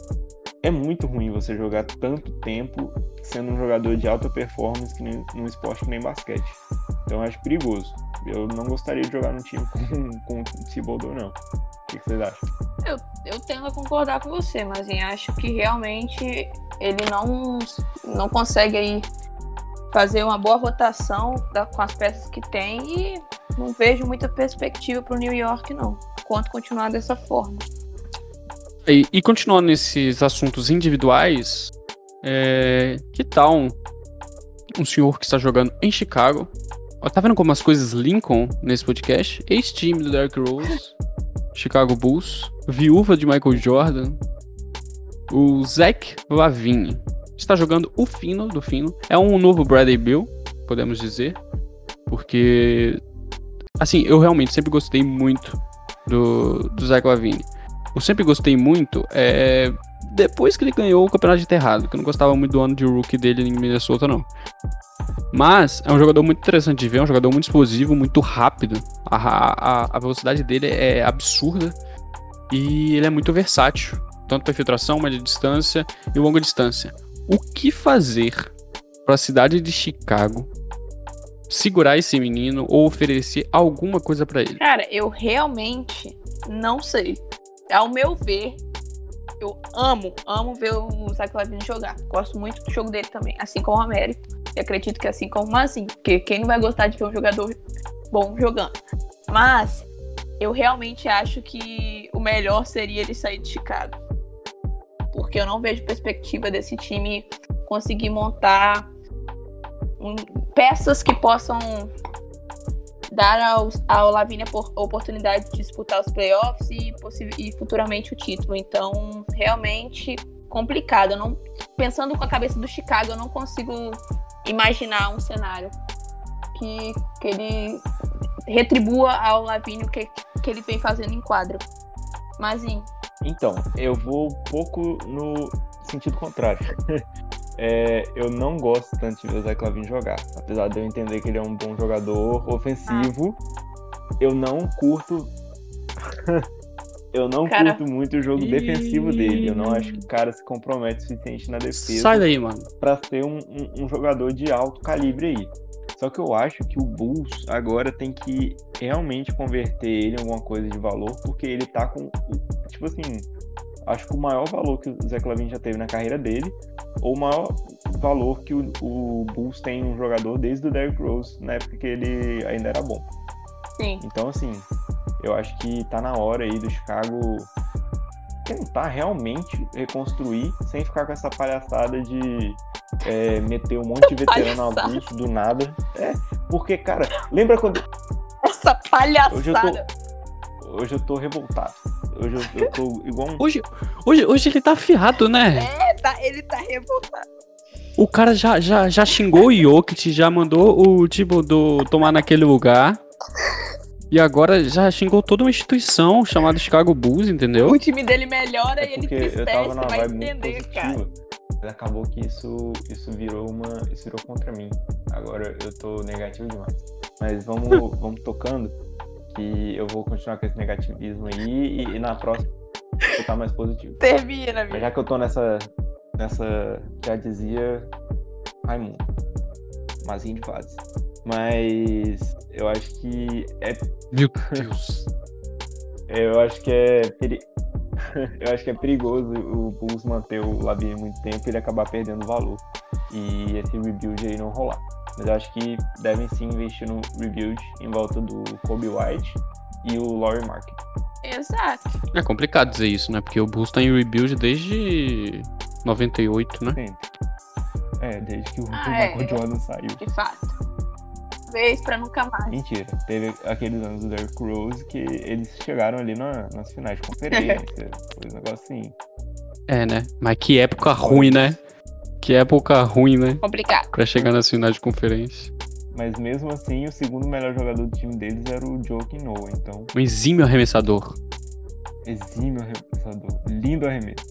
Speaker 2: é muito ruim você jogar tanto tempo sendo um jogador de alta performance que nem, num esporte que nem basquete. Então eu acho perigoso. Eu não gostaria de jogar num time com, com o Thibodeau, não. O que, que vocês acham?
Speaker 3: Eu, eu tendo a concordar com você, mas eu acho que realmente ele não, não consegue aí fazer uma boa rotação da- com as peças que tem e não vejo muita perspectiva para o New York, não. Quanto continuar dessa forma.
Speaker 1: E, e continuando nesses assuntos individuais, é, que tal um, um senhor que está jogando em Chicago? Ó, Tá vendo como as coisas linkam nesse podcast? Ex-time do Derrick Rose, Chicago Bulls, viúva de Michael Jordan, o Zach Lavine. Está jogando o fino do fino. É um novo Bradley Bill, podemos dizer. Porque, assim, eu realmente sempre gostei muito do, do Zach Lavine. Eu sempre gostei muito é, depois que ele ganhou o campeonato de enterrado, que eu não gostava muito do ano de rookie dele em Minnesota, não. Mas é um jogador muito interessante de ver, é um jogador muito explosivo, muito rápido. A, a, a velocidade dele é absurda e ele é muito versátil, tanto para infiltração, média distância e longa distância. O que fazer para a cidade de Chicago segurar esse menino ou oferecer alguma coisa para ele?
Speaker 3: Cara, eu realmente não sei. Ao meu ver, eu amo, amo ver o Zach Lavine jogar. Gosto muito do jogo dele também, assim como o Américo. E acredito que assim como Mazinho, porque quem não vai gostar de ver um jogador bom jogando? Mas eu realmente acho que o melhor seria ele sair de Chicago. Porque eu não vejo perspectiva desse time conseguir montar peças que possam dar ao, ao Lavínia a oportunidade de disputar os playoffs e, e futuramente o título. Então, realmente complicado. Não, pensando com a cabeça do Chicago, eu não consigo imaginar um cenário que, que ele retribua ao Lavínia o que, que ele vem fazendo em quadra. Mas, em
Speaker 2: Então, eu vou um pouco no sentido contrário. É, eu não gosto tanto de ver o Zé Clavin jogar. Apesar de eu entender que ele é um bom jogador ofensivo, eu não curto. Eu não
Speaker 3: Cara.
Speaker 2: curto muito o jogo
Speaker 1: Ih.
Speaker 2: defensivo dele. Eu não acho que o cara se compromete o suficiente na defesa
Speaker 1: Sai daí, mano.
Speaker 2: para ser um, um- um jogador de alto calibre aí. Só que eu acho que o Bulls agora tem que realmente converter ele em alguma coisa de valor, porque ele tá com. o- Tipo assim, acho que o maior valor que o Zé Clavin já teve na carreira dele, ou o maior valor que o, o Bulls tem em um jogador desde o Derrick Rose, na época que ele ainda era bom.
Speaker 3: sim,
Speaker 2: Então, assim, eu acho que tá na hora aí do Chicago tentar realmente reconstruir sem ficar com essa palhaçada de é, meter um monte de veterano avulso do nada. É, porque, cara, lembra quando.
Speaker 3: essa palhaçada.
Speaker 2: Hoje eu tô, hoje eu tô revoltado. Hoje eu, eu tô igual um.
Speaker 1: Hoje, hoje, hoje ele tá afiado, né?
Speaker 3: É, tá- ele tá revoltado.
Speaker 1: O cara já, já, já xingou o Jokic, já mandou o Thibodeau tomar naquele lugar. E agora já xingou toda uma instituição chamada Chicago Bulls, entendeu?
Speaker 3: O time dele melhora
Speaker 2: É
Speaker 3: e ele tristece, vai entender, cara.
Speaker 2: positiva. Mas acabou que isso, isso virou uma. Isso virou contra mim. Agora eu tô negativo demais. Mas vamos, vamos tocando. Que eu vou continuar com esse negativismo aí e, e na próxima eu tá mais positivo.
Speaker 3: Termina,
Speaker 2: Mas
Speaker 3: viu?
Speaker 2: já que eu tô nessa. nessa. já dizia Raimundo. Mazinho de fase. Mas eu acho que é
Speaker 1: Meu Deus.
Speaker 2: Eu acho que é peri... eu acho que é perigoso o Bulls manter o Labine muito tempo e ele acabar perdendo valor. E esse rebuild aí não rolar. Mas eu acho que devem sim investir no rebuild em volta do Kobe White e o Laurie Market.
Speaker 3: Exato.
Speaker 1: É complicado dizer isso, né? Porque o Bulls tá em rebuild desde 98, né?
Speaker 2: Sempre. É, desde que o
Speaker 3: Ah, é.
Speaker 2: Michael Jordan saiu.
Speaker 3: De fato. Vez pra nunca mais.
Speaker 2: Mentira. Teve aqueles anos do Derrick Rose que eles chegaram ali na- nas finais de conferência. foi um negócio assim.
Speaker 1: É, né? Mas que época ruim, né? Que época ruim, né?
Speaker 3: Complicado.
Speaker 1: Pra chegar na final de conferência.
Speaker 2: Mas mesmo assim, o segundo melhor jogador do time deles era o Joakim Noah. Então,
Speaker 1: Um exímio arremessador.
Speaker 2: exímio arremessador. Lindo arremesso.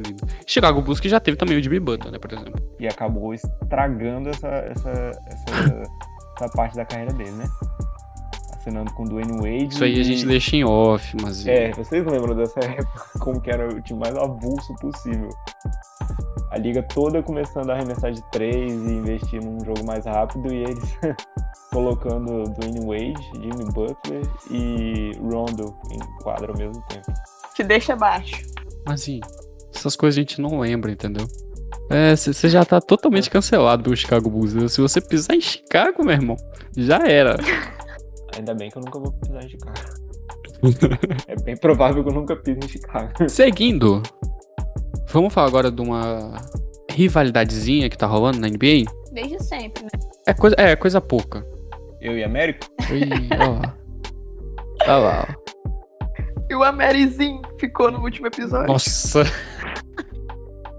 Speaker 1: Lindo. Chicago Bulls que já teve também o Jimmy Butler, né? Por exemplo.
Speaker 2: E acabou estragando essa, essa, essa, essa parte da carreira dele, né? Assinando com o Dwayne Wade.
Speaker 1: Isso aí a
Speaker 2: e-
Speaker 1: gente deixa em off, mas.
Speaker 2: É, vocês lembram dessa época como que era o time mais avulso possível. a liga toda começando a arremessar de três e investir num jogo mais rápido e eles colocando Dwayne Wade, Jimmy Butler e Rondo em quadra ao mesmo tempo.
Speaker 3: Te deixa baixo.
Speaker 1: Mas assim, essas coisas a gente não lembra, entendeu? É, você já tá totalmente cancelado pelo Chicago Bulls. né? Se você pisar em Chicago, meu irmão, já era.
Speaker 2: Ainda bem que eu nunca vou pisar em Chicago. é bem provável que eu nunca pise em Chicago.
Speaker 1: Seguindo, vamos falar agora de uma rivalidadezinha que tá rolando na NBA?
Speaker 3: Desde sempre, né?
Speaker 1: É coisa, é, coisa pouca.
Speaker 2: Eu e Américo?
Speaker 1: Ih, ó. Olha lá. ó.
Speaker 3: E o Amerizinho ficou no último episódio.
Speaker 1: Nossa.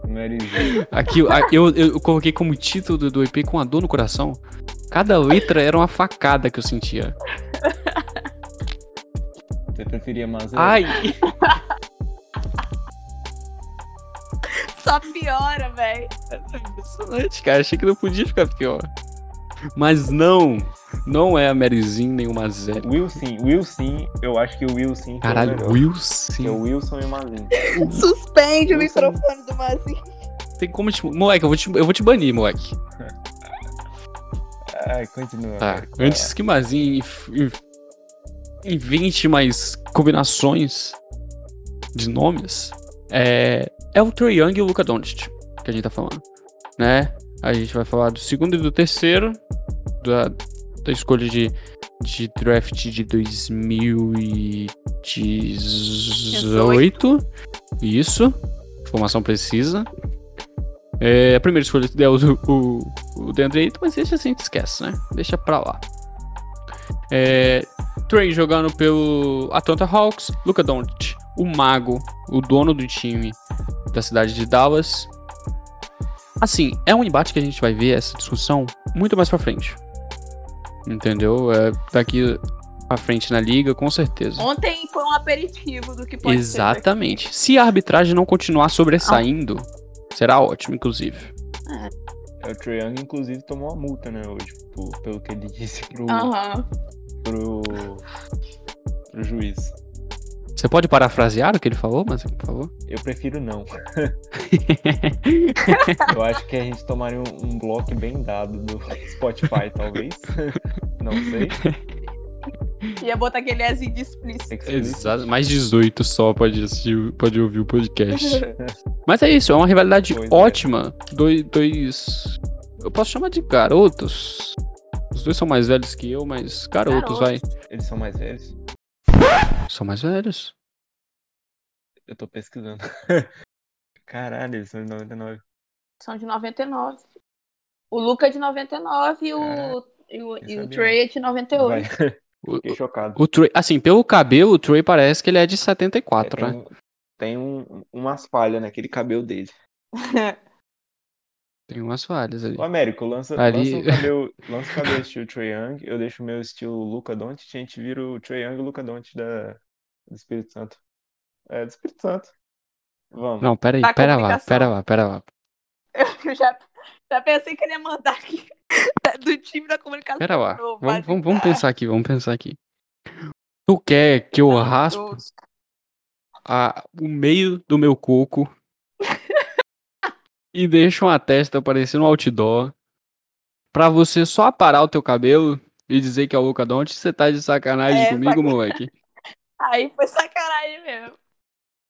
Speaker 2: Maryzinho.
Speaker 1: Aqui, eu, eu coloquei como título do, do EP com a dor no coração. Cada letra era uma facada que eu sentia.
Speaker 2: Você preferia Mazan?
Speaker 1: Ai!
Speaker 3: Só piora, velho.
Speaker 1: Impressionante, cara. Achei que não podia ficar pior. Mas não. Não é a Maryzinho nem o Mazé.
Speaker 2: Wilson, Wilson, eu acho que o Wilson que é o
Speaker 1: Caralho. Wilson.
Speaker 2: Que é o Wilson e o Mazinho.
Speaker 3: Suspende o microfone do Mazinho.
Speaker 1: Tem como te. Moleque, eu vou te, eu vou te banir, moleque.
Speaker 2: Ai, continua.
Speaker 1: Tá. Antes que Mazinho invente mais combinações de nomes, é, é o Trae Young e o Luka Doncic que a gente tá falando, né? A gente vai falar do segundo e do terceiro, da, da escolha de, de draft de 2018. Isso, informação precisa. É, a primeira escolha é o, o, o DeAndre Ayton, mas esse a gente esquece, né? Deixa pra lá. É, Trey jogando pelo Atlanta Hawks, Luka Doncic, o mago, o dono do time da cidade de Dallas. Assim, é um embate que a gente vai ver essa discussão muito mais pra frente. Entendeu? É, daqui pra frente na liga, com certeza.
Speaker 3: Ontem foi um aperitivo do que pode
Speaker 1: Exatamente. Se a arbitragem não continuar sobressaindo, será ótimo, inclusive.
Speaker 2: É, o Trae Young, inclusive, tomou uma multa, né, hoje, por- pelo que ele disse pro,
Speaker 3: ser aqui. Aham.
Speaker 2: pro, pro juiz.
Speaker 1: Você pode parafrasear o que ele falou, mas por favor?
Speaker 2: Eu prefiro não. Eu acho que a gente tomaria um, um bloco bem dado do Spotify, talvez. Não sei.
Speaker 3: Ia botar aquele Ezinho de explícito.
Speaker 1: Exato, mais 18 só pode, assistir, pode ouvir o podcast. Mas é isso, é uma rivalidade
Speaker 2: Pois é.
Speaker 1: ótima. Dois, dois. Eu posso chamar de garotos. Os dois são mais velhos que eu, mas garotos, vai.
Speaker 2: Eles são mais velhos?
Speaker 1: São mais velhos.
Speaker 2: Eu tô pesquisando. Caralho, eles são de 99.
Speaker 3: São de 99. O Luca é de 99 e o, e o, e o. Trey é de 98.
Speaker 2: Vai.
Speaker 1: O,
Speaker 2: Fiquei chocado.
Speaker 1: o Trey, assim, pelo cabelo, o Trey parece que ele é de 74,
Speaker 2: É,
Speaker 1: né?
Speaker 2: tem um- tem um, umas falhas naquele cabelo dele.
Speaker 1: Tem umas falhas ali.
Speaker 2: O Américo, lança,
Speaker 1: Ali-
Speaker 2: lança, um cabelo, lança o cabelo estilo Trae Young, eu deixo o meu estilo Luca Doncic, a gente vira o Trae Young e o Luca Doncic da, do Espírito Santo. É, do Espírito Santo. Vamos.
Speaker 1: Não, pera aí,
Speaker 3: Da
Speaker 1: pera lá, pera lá, pera lá.
Speaker 3: Eu já, já pensei que ele ia mandar aqui do time da comunicação.
Speaker 1: Pera lá.
Speaker 3: novo,
Speaker 1: Vamos, vamos, vamos pensar aqui, vamos pensar aqui. Tu quer que eu
Speaker 3: Deus.
Speaker 1: a- o meio do meu coco e deixo uma testa parecendo um outdoor pra você só aparar o teu cabelo e dizer que é o Luca Doncic, você tá de sacanagem
Speaker 3: É,
Speaker 1: comigo,
Speaker 3: saca-
Speaker 1: moleque?
Speaker 3: Aí foi sacanagem mesmo.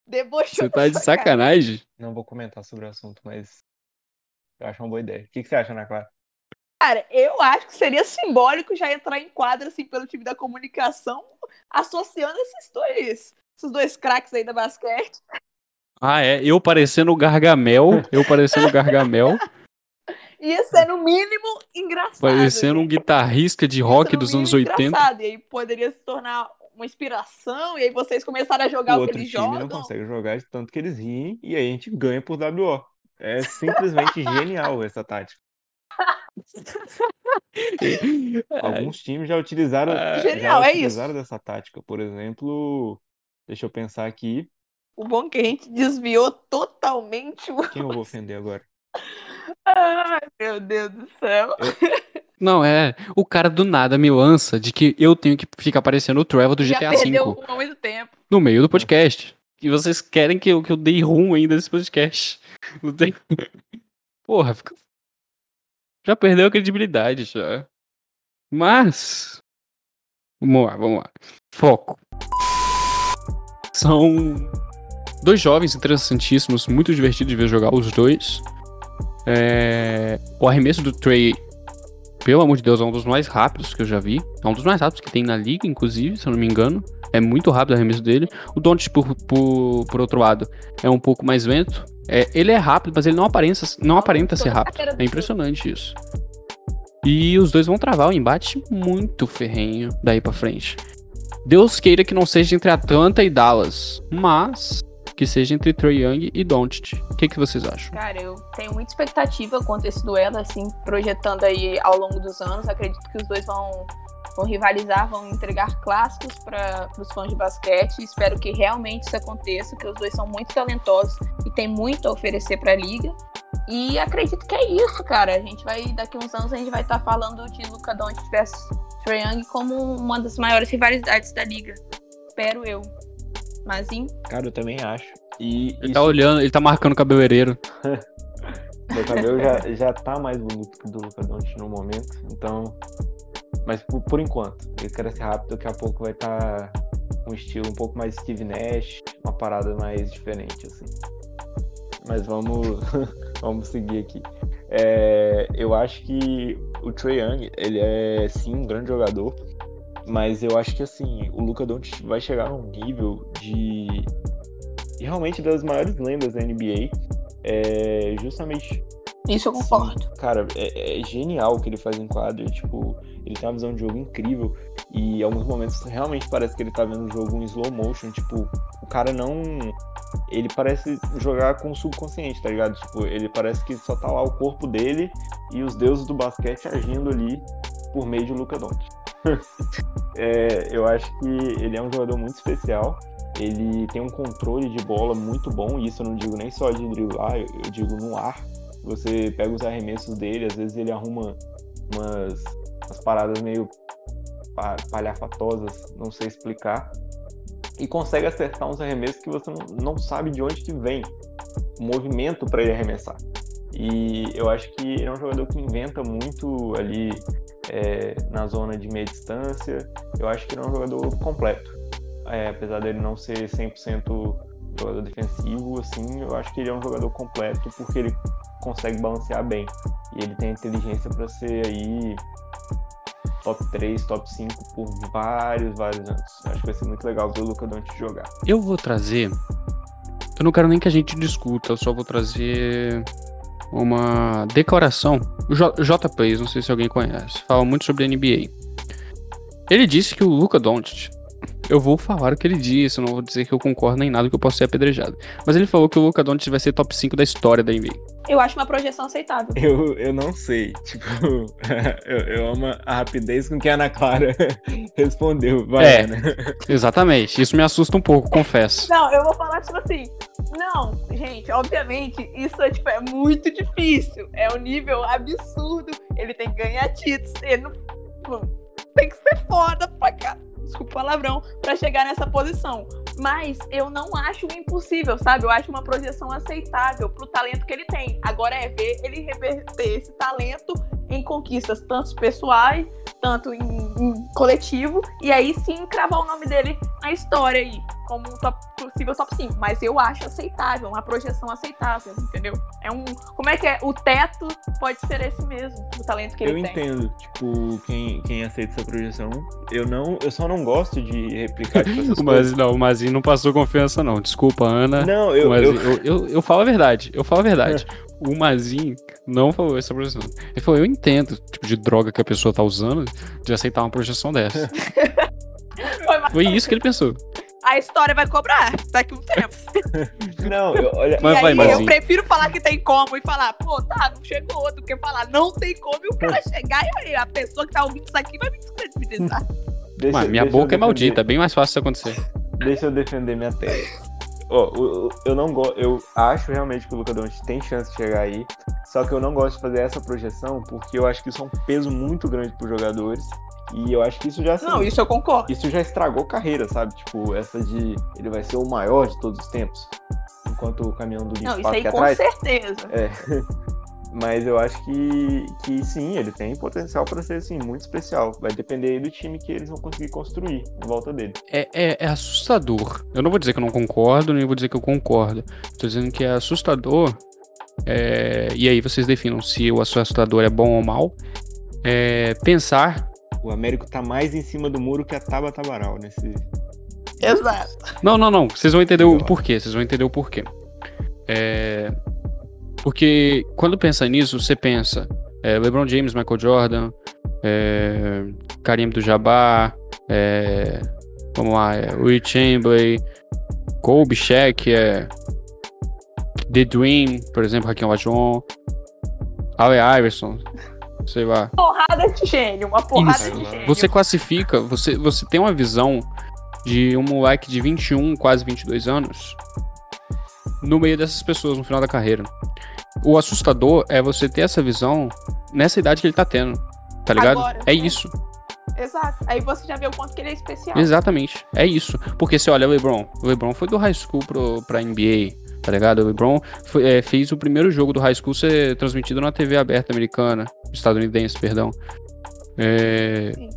Speaker 3: Debochou.
Speaker 1: Você tá de sacanagem?
Speaker 2: Não vou comentar sobre o assunto, mas eu acho uma boa ideia. O que, que você acha, Ana Clara?
Speaker 3: Cara, eu acho que seria simbólico já entrar em quadra assim pelo time da comunicação, associando esses dois, esses dois craques aí da basquete.
Speaker 1: Ah, é, eu parecendo o Gargamel, eu parecendo o Gargamel,
Speaker 3: Ia ser no mínimo engraçado.
Speaker 1: parecendo um guitarrista de rock dos anos 80.
Speaker 3: engraçado, E aí poderia se tornar uma inspiração, e aí vocês começaram a jogar
Speaker 2: o
Speaker 3: o,
Speaker 2: outro
Speaker 3: que eles
Speaker 2: time não
Speaker 3: jogam.
Speaker 2: consegue jogar de tanto que eles riem e aí a gente ganha por WO. É simplesmente genial essa tática. Alguns times já utilizaram,
Speaker 1: Ah,
Speaker 3: Genial,
Speaker 2: já
Speaker 3: é isso.
Speaker 2: utilizaram dessa tática. Por exemplo, deixa eu pensar aqui.
Speaker 3: O bom é que a gente desviou totalmente o.
Speaker 2: Quem eu vou ofender agora?
Speaker 3: Ai, meu Deus do céu.
Speaker 1: Não, é. O cara do nada me lança de que eu tenho que ficar parecendo o Trevor do
Speaker 3: Já
Speaker 1: GTA
Speaker 3: perdeu
Speaker 1: V
Speaker 3: muito tempo.
Speaker 1: no meio do podcast. E vocês querem que eu, que eu dei rum ainda nesse podcast. Não tem- Porra, fica... já perdeu a credibilidade já. Mas. Vamos lá, vamos lá. Foco. São dois jovens interessantíssimos, muito divertido de ver jogar os dois. É... O arremesso do Trey, pelo amor de Deus, é um dos mais rápidos que eu já vi. É um dos mais rápidos que tem na liga, inclusive, se eu não me engano. É muito rápido o arremesso dele. O Don't, por, por, por outro lado, é um pouco mais lento. É, ele é rápido, mas ele não aparenta, não aparenta ser rápido. É impressionante isso. E os dois vão travar o embate muito ferrenho daí para frente. Deus queira que não seja entre Atlanta e Dallas, mas que seja entre Trey Young e Doncic. O que, que vocês acham?
Speaker 3: Cara, eu tenho muita expectativa quanto a esse duelo, assim, projetando aí ao longo dos anos. Acredito que os dois vão, vão rivalizar, vão entregar clássicos para os fãs de basquete. Espero que realmente isso aconteça, que os dois são muito talentosos e têm muito a oferecer para a liga. E acredito que é isso, cara. A gente vai, daqui uns anos, a gente vai estar tá falando de Luca Doncic versus Trae Young como uma das maiores rivalidades da liga. Espero eu. Mas sim.
Speaker 2: Cara, eu também acho. E
Speaker 1: ele isso... tá olhando, ele tá marcando o cabeleireiro.
Speaker 2: Meu cabelo já, já tá mais bonito que o do Luca Doncic no momento, então. Mas por, por enquanto, ele cresce rápido, daqui a pouco vai estar tá um estilo um pouco mais Steve Nash, uma parada mais diferente, assim. Mas vamos, vamos seguir aqui. É, eu acho que o Trae Young, ele é sim um grande jogador, mas eu acho que assim, o Luca Doncic vai chegar num nível de, realmente das maiores lendas da NBA, é, justamente
Speaker 3: isso eu concordo.
Speaker 2: Sim, cara, é, é, genial o que ele faz em quadro. Tipo, ele tem uma visão de jogo incrível. E em alguns momentos realmente parece que ele tá vendo o jogo em slow motion. Tipo, o cara não. Ele parece jogar com o subconsciente, tá ligado? Tipo, ele parece que só tá lá o corpo dele e os deuses do basquete agindo ali por meio de Luca Doncic. é, eu acho que ele é um jogador muito especial. Ele tem um controle de bola muito bom, e isso eu não digo nem só de driblar, eu, eu digo no ar você pega os arremessos dele, às vezes ele arruma umas, umas paradas meio palhafatosas, não sei explicar, e consegue acertar uns arremessos que você não, não sabe de onde que vem o movimento para ele arremessar. E eu acho que ele é um jogador que inventa muito ali é, na zona de meia distância. Eu acho que ele é um jogador completo. É, apesar dele não ser 100% jogador defensivo, assim, eu acho que ele é um jogador completo porque ele consegue balancear bem. E ele tem inteligência para ser aí top 3, top 5 por vários, vários anos. Acho que vai ser muito legal ver o Luca Doncic jogar.
Speaker 1: Eu vou trazer. Eu não quero nem que a gente discuta, eu só vou trazer uma declaração. O J não sei se alguém conhece, fala muito sobre a NBA. Ele disse que o Luca Doncic eu vou falar o que ele disse, eu não vou dizer que eu concordo nem nada que eu posso ser apedrejado. Mas ele falou que o Luca Doncic vai ser top 5 da história da NBA.
Speaker 3: Eu acho uma projeção aceitável.
Speaker 2: Eu, eu não sei. Tipo, eu, eu amo a rapidez com que a Ana Clara respondeu. Vai,
Speaker 1: é, Ana. exatamente. Isso me assusta um pouco, confesso.
Speaker 3: Não, eu vou falar tipo assim. Não, gente, obviamente, isso é, tipo, é muito difícil. É um nível absurdo. Ele tem que ganhar títulos. Ele não. Tem que ser foda pra cá desculpa o palavrão, para chegar nessa posição. Mas eu não acho impossível, sabe? Eu acho uma projeção aceitável pro talento que ele tem. Agora é ver ele reverter esse talento em conquistas tanto pessoais, tanto em, em coletivo, e aí sim cravar o nome dele na história aí como um top, possível top 5, mas eu acho aceitável, uma projeção aceitável, entendeu? É um, como é que é? O teto pode ser esse mesmo, o talento que ele
Speaker 2: eu
Speaker 3: tem.
Speaker 2: Eu entendo, tipo, quem, quem aceita essa projeção, eu não, eu só não gosto de replicar tipo, essas
Speaker 1: mas,
Speaker 2: coisas.
Speaker 1: Não, o Mazinho não passou confiança não, desculpa, Ana.
Speaker 2: Não, eu,
Speaker 1: eu... eu, eu, eu falo a verdade, eu falo a verdade. o Mazinho não falou essa projeção. Ele falou, eu entendo, tipo, de droga que a pessoa tá usando, de aceitar uma projeção dessa. Foi isso que ele pensou
Speaker 3: a história vai cobrar daqui a um tempo.
Speaker 2: Não, eu, olha.
Speaker 1: Mas
Speaker 3: e
Speaker 1: vai,
Speaker 3: aí,
Speaker 1: mas
Speaker 3: eu prefiro falar que tem como e falar, pô, tá, não chegou, do que falar, não tem como e o cara chegar e a pessoa que tá ouvindo isso aqui vai me descredibilizar.
Speaker 1: Deixa, Mas minha deixa boca é maldita, é bem mais fácil isso acontecer.
Speaker 2: Deixa eu defender minha tese. Oh, eu, eu não gosto, eu acho realmente que o Luca Doncic tem chance de chegar aí, só que eu não gosto de fazer essa projeção porque eu acho que isso é um peso muito grande para os jogadores e eu acho que isso já.
Speaker 3: Assim, não, isso eu concordo.
Speaker 2: Isso já estragou carreira, sabe? Tipo, essa de ele vai ser o maior de todos os tempos. Enquanto o caminhão do lixo
Speaker 3: Não, isso aí com
Speaker 2: atrás.
Speaker 3: certeza.
Speaker 2: É. Mas eu acho que, que sim, ele tem potencial para ser assim, muito especial. Vai depender aí do time que eles vão conseguir construir em volta dele.
Speaker 1: É, é, é assustador. Eu não vou dizer que eu não concordo, nem vou dizer que eu concordo. Tô dizendo que é assustador. é, e aí vocês definam se o assustador é bom ou mal. É, pensar.
Speaker 2: O Américo tá mais em cima do muro que a Tabata Amaral nesse.
Speaker 3: Exato.
Speaker 1: Não, não, não. Vocês vão entender o porquê. Vocês vão entender o porquê. É, porque quando pensa nisso, você pensa é, LeBron James, Michael Jordan, é, Karim do Jabbar, é, vamos lá, é, Will Chamberlain, Kobe, Shaq, é, The Dream, por exemplo, Raquel Olajuwon, Allen Iverson, sei lá.
Speaker 3: Porrada de gênio, uma porrada
Speaker 1: Isso.
Speaker 3: de gênio.
Speaker 1: Você classifica, você, você tem uma visão de um moleque de 21, quase 22 anos no meio dessas pessoas no final da carreira. O assustador é você ter essa visão nessa idade que ele tá tendo, tá ligado?
Speaker 3: Agora,
Speaker 1: é
Speaker 3: né?
Speaker 1: isso,
Speaker 3: Exato. Aí você já vê o quanto que ele é especial.
Speaker 1: exatamente, é isso. Porque você olha o LeBron, o LeBron foi do high school pro, pra NBA, tá ligado? O LeBron foi- é, fez o primeiro jogo do high school ser transmitido na TV aberta americana, estadunidense, perdão. É,
Speaker 3: Sim.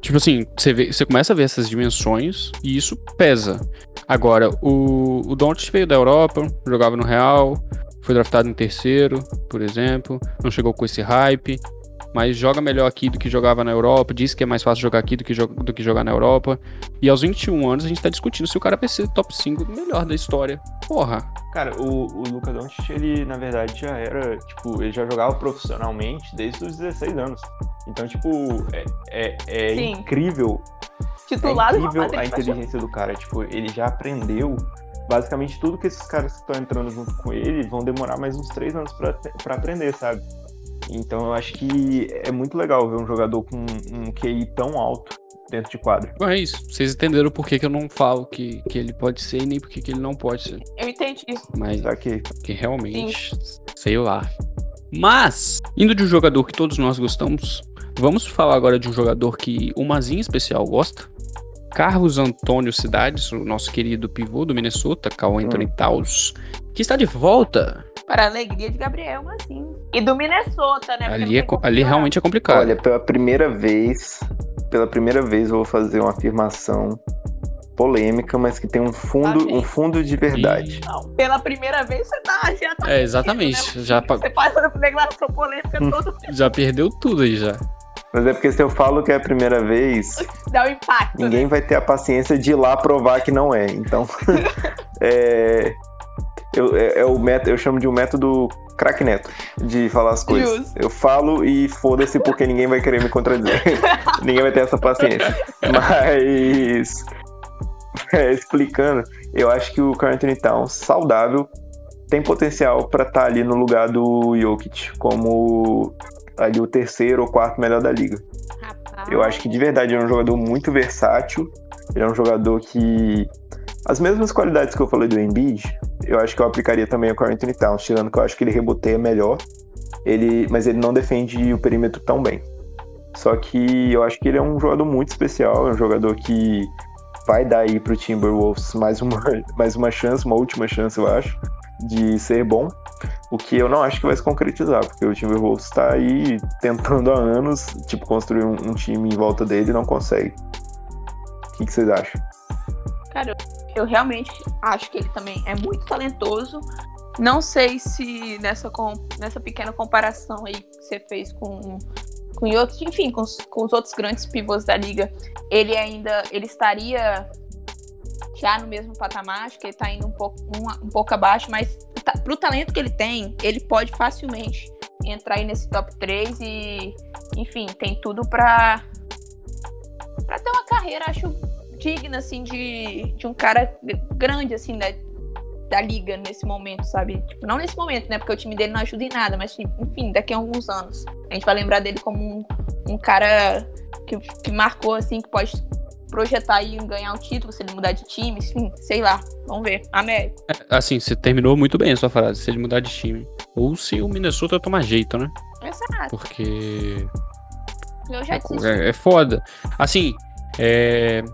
Speaker 1: Tipo assim, você, vê, você começa a ver essas dimensões e isso pesa. Agora, o, o Doncic veio da Europa, jogava no Real, foi draftado em terceiro, por exemplo, não chegou com esse hype, mas joga melhor aqui do que jogava na Europa, diz que é mais fácil jogar aqui do que, jo- do que jogar na Europa. E aos 21 anos a gente tá discutindo se o cara vai ser top 5 melhor da história. Porra,
Speaker 2: Cara, o, o Luca Doncic, ele na verdade já era, tipo, ele já jogava profissionalmente desde os 16 anos. Então, tipo, é, é, é incrível É
Speaker 3: Titular do Real
Speaker 2: incrível a inteligência do cara. Tipo, ele já aprendeu basicamente tudo que esses caras que estão entrando junto com ele vão demorar mais uns três anos pra aprender, sabe? Então eu acho que é muito legal ver um jogador com um QI tão alto dentro de quadra.
Speaker 1: Bom, é isso. Vocês entenderam por que, que eu não falo que, que ele pode ser e nem por que, que ele não pode ser.
Speaker 3: Eu entendi isso.
Speaker 1: Mas
Speaker 2: Será que
Speaker 1: que realmente, sei lá. Mas, indo de um jogador que todos nós gostamos, vamos falar agora de um jogador que o Mazinho especial gosta. Carlos Antônio Cidades, o nosso querido pivô do Minnesota, Carl Anthony Towns, que está de volta.
Speaker 3: Para a alegria de Gabriel Mazinho. E do Minnesota, né? Porque
Speaker 1: Ali, é, ali realmente é complicado.
Speaker 2: Olha, pela primeira vez, pela primeira vez eu vou fazer uma afirmação polêmica, mas que tem um fundo, um fundo de verdade.
Speaker 3: Não, pela primeira vez você tá, já tá.
Speaker 1: É, exatamente.
Speaker 3: né?
Speaker 1: Já,
Speaker 3: Você faz essa declaração polêmica todo
Speaker 1: já perdeu tudo aí já.
Speaker 2: Mas é porque se eu falo que é a primeira vez,
Speaker 3: dá um impacto. né?
Speaker 2: ninguém vai ter a paciência de ir lá provar que não é. Então, é, eu, é, é o método, eu chamo de um método craque neto de falar as coisas.
Speaker 3: Justo.
Speaker 2: Eu falo e foda-se porque ninguém vai querer me contradizer. ninguém vai ter essa paciência. Mas é, explicando, eu acho que o Carl Anthony Towns saudável tem potencial para estar ali no lugar do Jokic como ali o terceiro ou quarto melhor da liga.
Speaker 3: Rapaz.
Speaker 2: Eu acho que de verdade ele é um jogador muito versátil. Ele é um jogador que. As mesmas qualidades que eu falei do Embiid, eu acho que eu aplicaria também ao Carl Anthony Towns, tirando que eu acho que ele reboteia melhor. Ele, mas ele não defende o perímetro tão bem. Só que eu acho que ele é um jogador muito especial, é um jogador que vai dar aí pro Timberwolves mais uma, mais uma chance, uma última chance, eu acho, de ser bom. O que eu não acho que vai se concretizar, porque o Timberwolves está aí tentando há anos, tipo, construir um, um time em volta dele e não consegue. O que, que vocês acham?
Speaker 3: Cara, eu realmente acho que ele também é muito talentoso. Não sei se nessa, com- nessa pequena comparação aí que você fez com, com outros, enfim, com os, com os outros grandes pivôs da liga, ele ainda ele estaria já no mesmo patamar, acho que ele tá indo um pouco, um, um pouco abaixo, mas ta- pro talento que ele tem, ele pode facilmente entrar aí nesse top 3 e, enfim, tem tudo pra, pra ter uma carreira, acho, digna, assim, de, de um cara grande, assim, da, da liga nesse momento, sabe? Tipo, não nesse momento, né? Porque o time dele não ajuda em nada, mas, enfim, daqui a alguns anos. A gente vai lembrar dele como um, um cara que, que marcou, assim, que pode projetar em ganhar um título se ele mudar de time, enfim, sei lá. Vamos ver. América.
Speaker 1: Assim, você terminou muito bem a sua frase, se ele mudar de time. Ou se o Minnesota tomar jeito, né?
Speaker 3: Exato.
Speaker 1: Porque
Speaker 3: Eu já disse.
Speaker 1: É, é foda. Assim, é.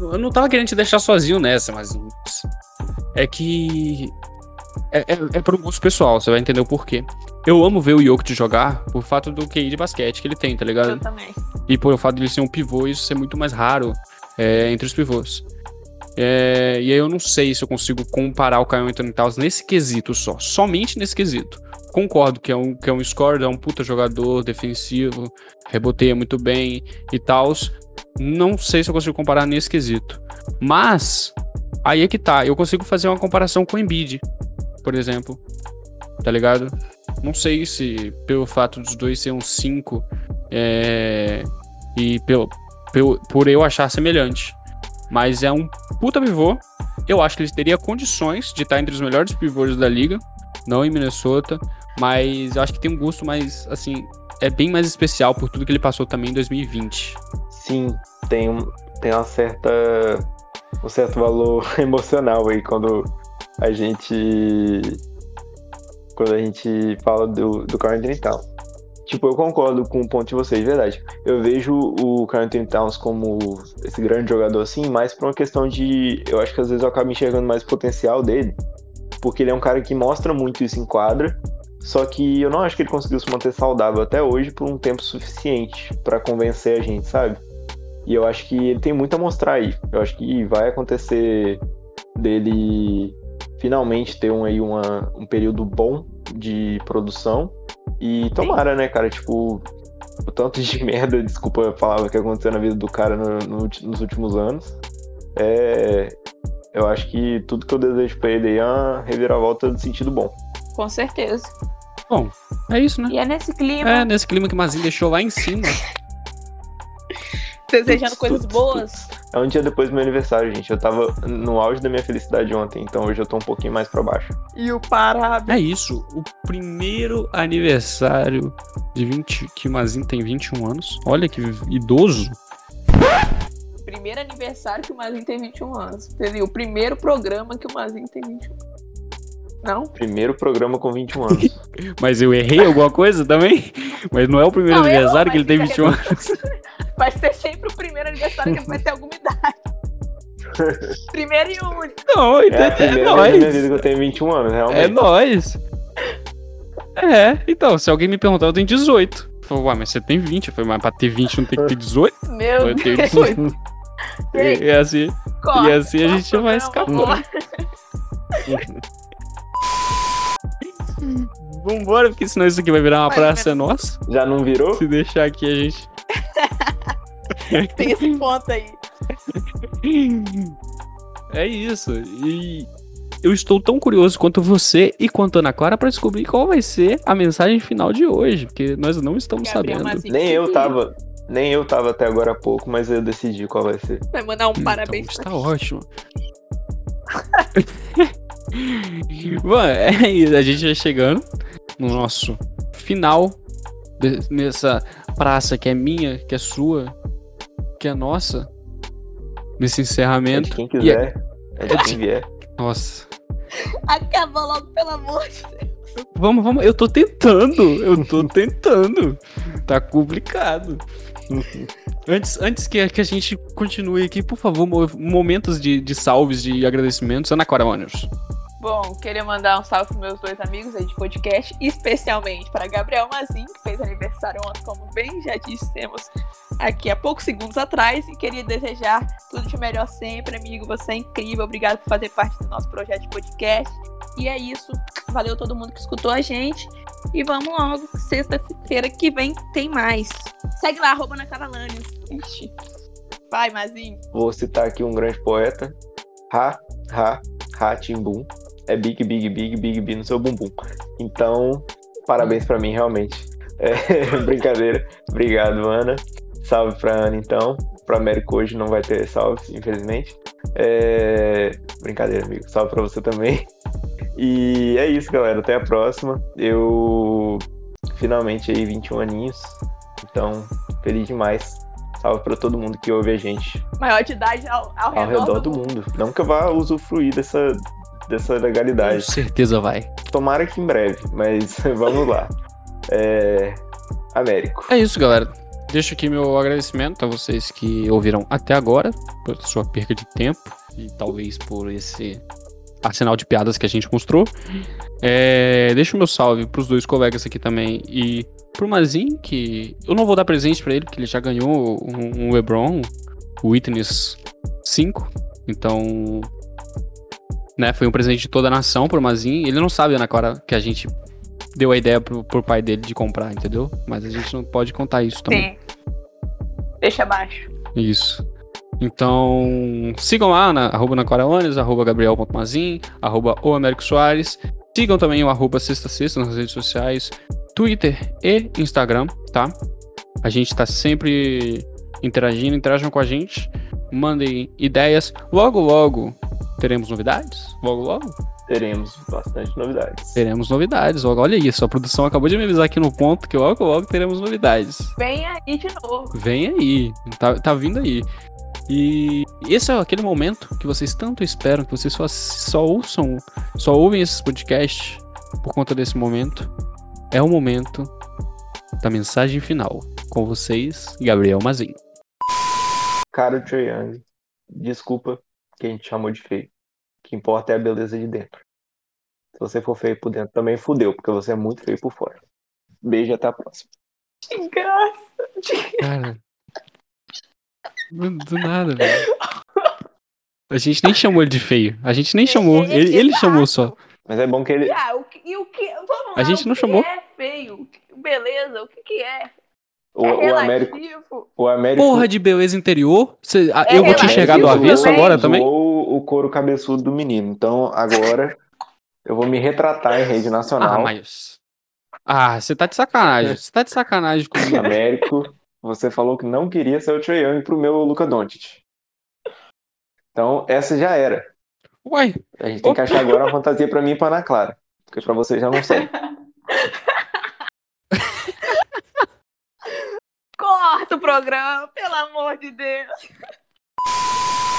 Speaker 1: Eu não tava querendo te deixar sozinho nessa, mas. É que. é, é, é um gosto pessoal, você vai entender o porquê. Eu amo ver o Jokic jogar por fato do QI de basquete que ele tem, tá ligado?
Speaker 3: Eu também.
Speaker 1: E por o fato de ele ser um pivô, isso ser muito mais raro é, entre os pivôs. É, e aí eu não sei se eu consigo comparar o Caio Anthony Towns nesse quesito só. Somente nesse quesito. Concordo que é um, que é um scorer, é um puta jogador defensivo, reboteia muito bem e tal. Não sei se eu consigo comparar nesse quesito. Mas, aí é que tá. Eu consigo fazer uma comparação com o Embiid, por exemplo. Tá ligado? Não sei se pelo fato dos dois ser um 5 é, e pelo, pelo, por eu achar semelhante. Mas é um puta pivô. Eu acho que ele teria condições de estar entre os melhores pivôs da liga. Não em Minnesota. Mas eu acho que tem um gosto mais, assim, é bem mais especial por tudo que ele passou também em 2020.
Speaker 2: Sim, tem, um, tem uma certa, um certo valor emocional aí quando a gente quando a gente fala do, do Carl Anthony Towns. Tipo, eu concordo com o ponto de vocês, de verdade. Eu vejo o Anthony Towns como esse grande jogador assim, mais por uma questão de. Eu acho que às vezes eu acabo enxergando mais o potencial dele, porque ele é um cara que mostra muito isso em quadra, só que eu não acho que ele conseguiu se manter saudável até hoje por um tempo suficiente para convencer a gente, sabe? E eu acho que ele tem muito a mostrar aí. Eu acho que vai acontecer dele finalmente ter um, aí uma, um período bom de produção. E tomara, né, cara? Tipo, o tanto de merda, desculpa a palavra que aconteceu na vida do cara no, no, nos últimos anos. É, eu acho que tudo que eu desejo pra ele aí é uma reviravolta de sentido bom.
Speaker 3: Com certeza.
Speaker 1: Bom, é isso, né?
Speaker 3: E é nesse clima,
Speaker 1: É, nesse clima que o Mazinho deixou lá em cima.
Speaker 3: desejando
Speaker 2: tuts,
Speaker 3: coisas
Speaker 2: tuts,
Speaker 3: boas.
Speaker 2: É um dia depois do meu aniversário, gente. Eu tava no auge da minha felicidade ontem, então hoje eu tô um pouquinho mais pra baixo.
Speaker 3: E o parabéns.
Speaker 1: É isso, o primeiro aniversário de 20, que o Mazinho tem 21 anos. Olha que idoso.
Speaker 3: Primeiro aniversário que o Mazinho tem 21 anos. Entendeu? O primeiro programa que o Mazinho tem 21 Não?
Speaker 2: Primeiro programa com 21 anos.
Speaker 1: Mas eu errei alguma coisa também? Mas não é o primeiro
Speaker 3: Não, eu,
Speaker 1: aniversário que ele tem
Speaker 3: fica
Speaker 1: 21 anos.
Speaker 3: Vai ser sempre o primeiro aniversário que vai ter alguma idade. Primeiro e único.
Speaker 1: Não,
Speaker 2: É
Speaker 1: então
Speaker 2: a
Speaker 1: é,
Speaker 2: vida
Speaker 1: nóis.
Speaker 2: que eu tenho 21 anos, realmente.
Speaker 1: É nóis. É, então, se alguém me perguntar, eu tenho 18. Eu falei, ué, mas você tem 20. Eu falei, mas pra ter 20 não tem que ter 18?
Speaker 3: Meu
Speaker 1: Eu tenho
Speaker 3: Deus.
Speaker 1: 18.
Speaker 3: Ei,
Speaker 1: E, e assim,
Speaker 3: corta,
Speaker 1: e assim a
Speaker 3: corta
Speaker 1: gente
Speaker 3: o
Speaker 1: vai
Speaker 3: corta.
Speaker 1: vambora, porque senão isso aqui vai virar uma
Speaker 3: ou
Speaker 1: praça
Speaker 3: menos.
Speaker 1: nossa.
Speaker 2: Já não virou?
Speaker 1: Se deixar aqui, a gente.
Speaker 3: Tem esse ponto aí.
Speaker 1: É isso. E eu estou tão curioso quanto você e quanto a Ana Clara para descobrir qual vai ser a mensagem final de hoje, porque nós não estamos
Speaker 3: Gabriel
Speaker 1: sabendo.
Speaker 3: Mazinho
Speaker 2: Nem eu
Speaker 3: se
Speaker 2: tava. Nem eu tava até agora há pouco, mas eu decidi qual vai ser.
Speaker 3: Vai mandar um parabéns
Speaker 1: então,
Speaker 3: pra
Speaker 1: está ótimo. Bom, é isso. A gente vai chegando no nosso final de- nessa praça que é minha, que é sua, que é nossa. Nesse
Speaker 2: É de
Speaker 1: encerramento.
Speaker 2: quem
Speaker 1: E
Speaker 2: quiser. É de quem vier.
Speaker 1: Nossa.
Speaker 3: Acaba logo, pelo amor de Deus.
Speaker 1: Vamos, vamos. Eu tô tentando. Eu tô tentando. Tá complicado. Antes, antes que, que a gente continue aqui, por favor, mo- momentos de, de salves, de agradecimentos. Ana Clara Ônibus.
Speaker 3: Bom, queria mandar um salve pros meus dois amigos aí de podcast, especialmente para Gabriel Mazin, que fez aniversário ontem, como bem já dissemos aqui há poucos segundos atrás, e queria desejar tudo de melhor sempre, amigo. Você é incrível, obrigado por fazer parte do nosso projeto de podcast. E é isso, valeu todo mundo que escutou a gente. E vamos logo, sexta-feira que vem tem mais. Segue lá, arroba na. Vai, Mazinho.
Speaker 2: Vou citar aqui um grande poeta. Ha, ha, ha, timbum. É big, big, big, big, big no seu bumbum. Então, parabéns pra mim, realmente. É, brincadeira. Obrigado, Ana. Salve pra Ana, então. Pro Américo hoje não vai ter salve, infelizmente. É, Brincadeira, amigo. Salve pra você também. E é isso, galera. Até a próxima. Eu finalmente aí 21 aninhos. Então, feliz demais. Salve pra todo mundo que ouve a gente
Speaker 3: Maior de idade ao, ao,
Speaker 2: ao redor do mundo. Não que eu vá usufruir dessa, dessa
Speaker 1: Com
Speaker 2: legalidade.
Speaker 1: certeza vai.
Speaker 2: Tomara que em breve, mas vamos lá. É... Américo.
Speaker 1: É isso, galera. Deixo aqui meu agradecimento a vocês que ouviram até agora, por sua perca de tempo e talvez por esse arsenal de piadas que a gente mostrou. É, deixa o meu salve pros dois colegas aqui também e pro Mazin, que eu não vou dar presente pra ele, porque ele já ganhou um, um LeBron, o Witness 5. Então, né, foi um presente de toda a nação pro Mazin. Ele não sabe na hora que a gente deu a ideia pro, pro pai dele de comprar, entendeu? Mas a gente não pode contar isso também.
Speaker 3: Sim. Deixa abaixo.
Speaker 1: Isso. Então, sigam lá na arroba Nacoraones, arroba Gabriel.mazin, arroba o Américo Soares. Sigam também o arroba Sexta Sexta nas redes sociais, Twitter e Instagram, tá? A gente tá sempre interagindo, interajam com a gente, mandem ideias. Logo, logo, teremos novidades? Logo, logo?
Speaker 2: Teremos bastante novidades.
Speaker 1: Teremos novidades. Logo, olha isso, a produção acabou de me avisar aqui no ponto que logo, logo teremos novidades.
Speaker 3: Vem aí de novo.
Speaker 1: Vem aí, tá, tá vindo aí. E esse é aquele momento que vocês tanto esperam, que vocês só, só ouçam, só ouvem esses podcasts por conta desse momento. É o momento da mensagem final. Com vocês, Gabriel Mazin.
Speaker 2: Caro Trae Young, desculpa que a gente chamou de feio. O que importa é a beleza de dentro. Se você for feio por dentro, também fudeu, porque você é muito feio por fora. Beijo e até a próxima.
Speaker 3: Que graça.
Speaker 1: Cara. Do do nada, velho. A gente nem chamou ele de feio. A gente nem chamou. Ele, ele chamou só.
Speaker 2: Mas é bom que ele.
Speaker 3: Ah, o que, e o que? Vamos
Speaker 1: A
Speaker 3: lá,
Speaker 1: gente
Speaker 3: o
Speaker 1: não
Speaker 3: que
Speaker 1: chamou.
Speaker 3: é feio? Beleza, o que que é?
Speaker 2: O,
Speaker 3: é
Speaker 2: o Américo. O Américo.
Speaker 1: Porra de beleza interior. Cê- ah,
Speaker 3: É
Speaker 1: eu vou te enxergar do avesso
Speaker 3: também.
Speaker 1: agora também?
Speaker 2: zoou o couro cabeçudo do menino. Então agora eu vou me retratar em rede
Speaker 1: Ah,
Speaker 2: nacional.
Speaker 1: mas. Ah, você tá de sacanagem. Você tá de sacanagem comigo.
Speaker 2: Américo, você falou que não queria ser o Trae Young pro meu Luca Doncic. Então essa já era.
Speaker 1: Uai,
Speaker 2: A gente tem que
Speaker 1: Opa.
Speaker 2: achar agora uma fantasia pra mim e pra Ana Clara. Porque pra você já não serve.
Speaker 3: Corta o programa, pelo amor de Deus.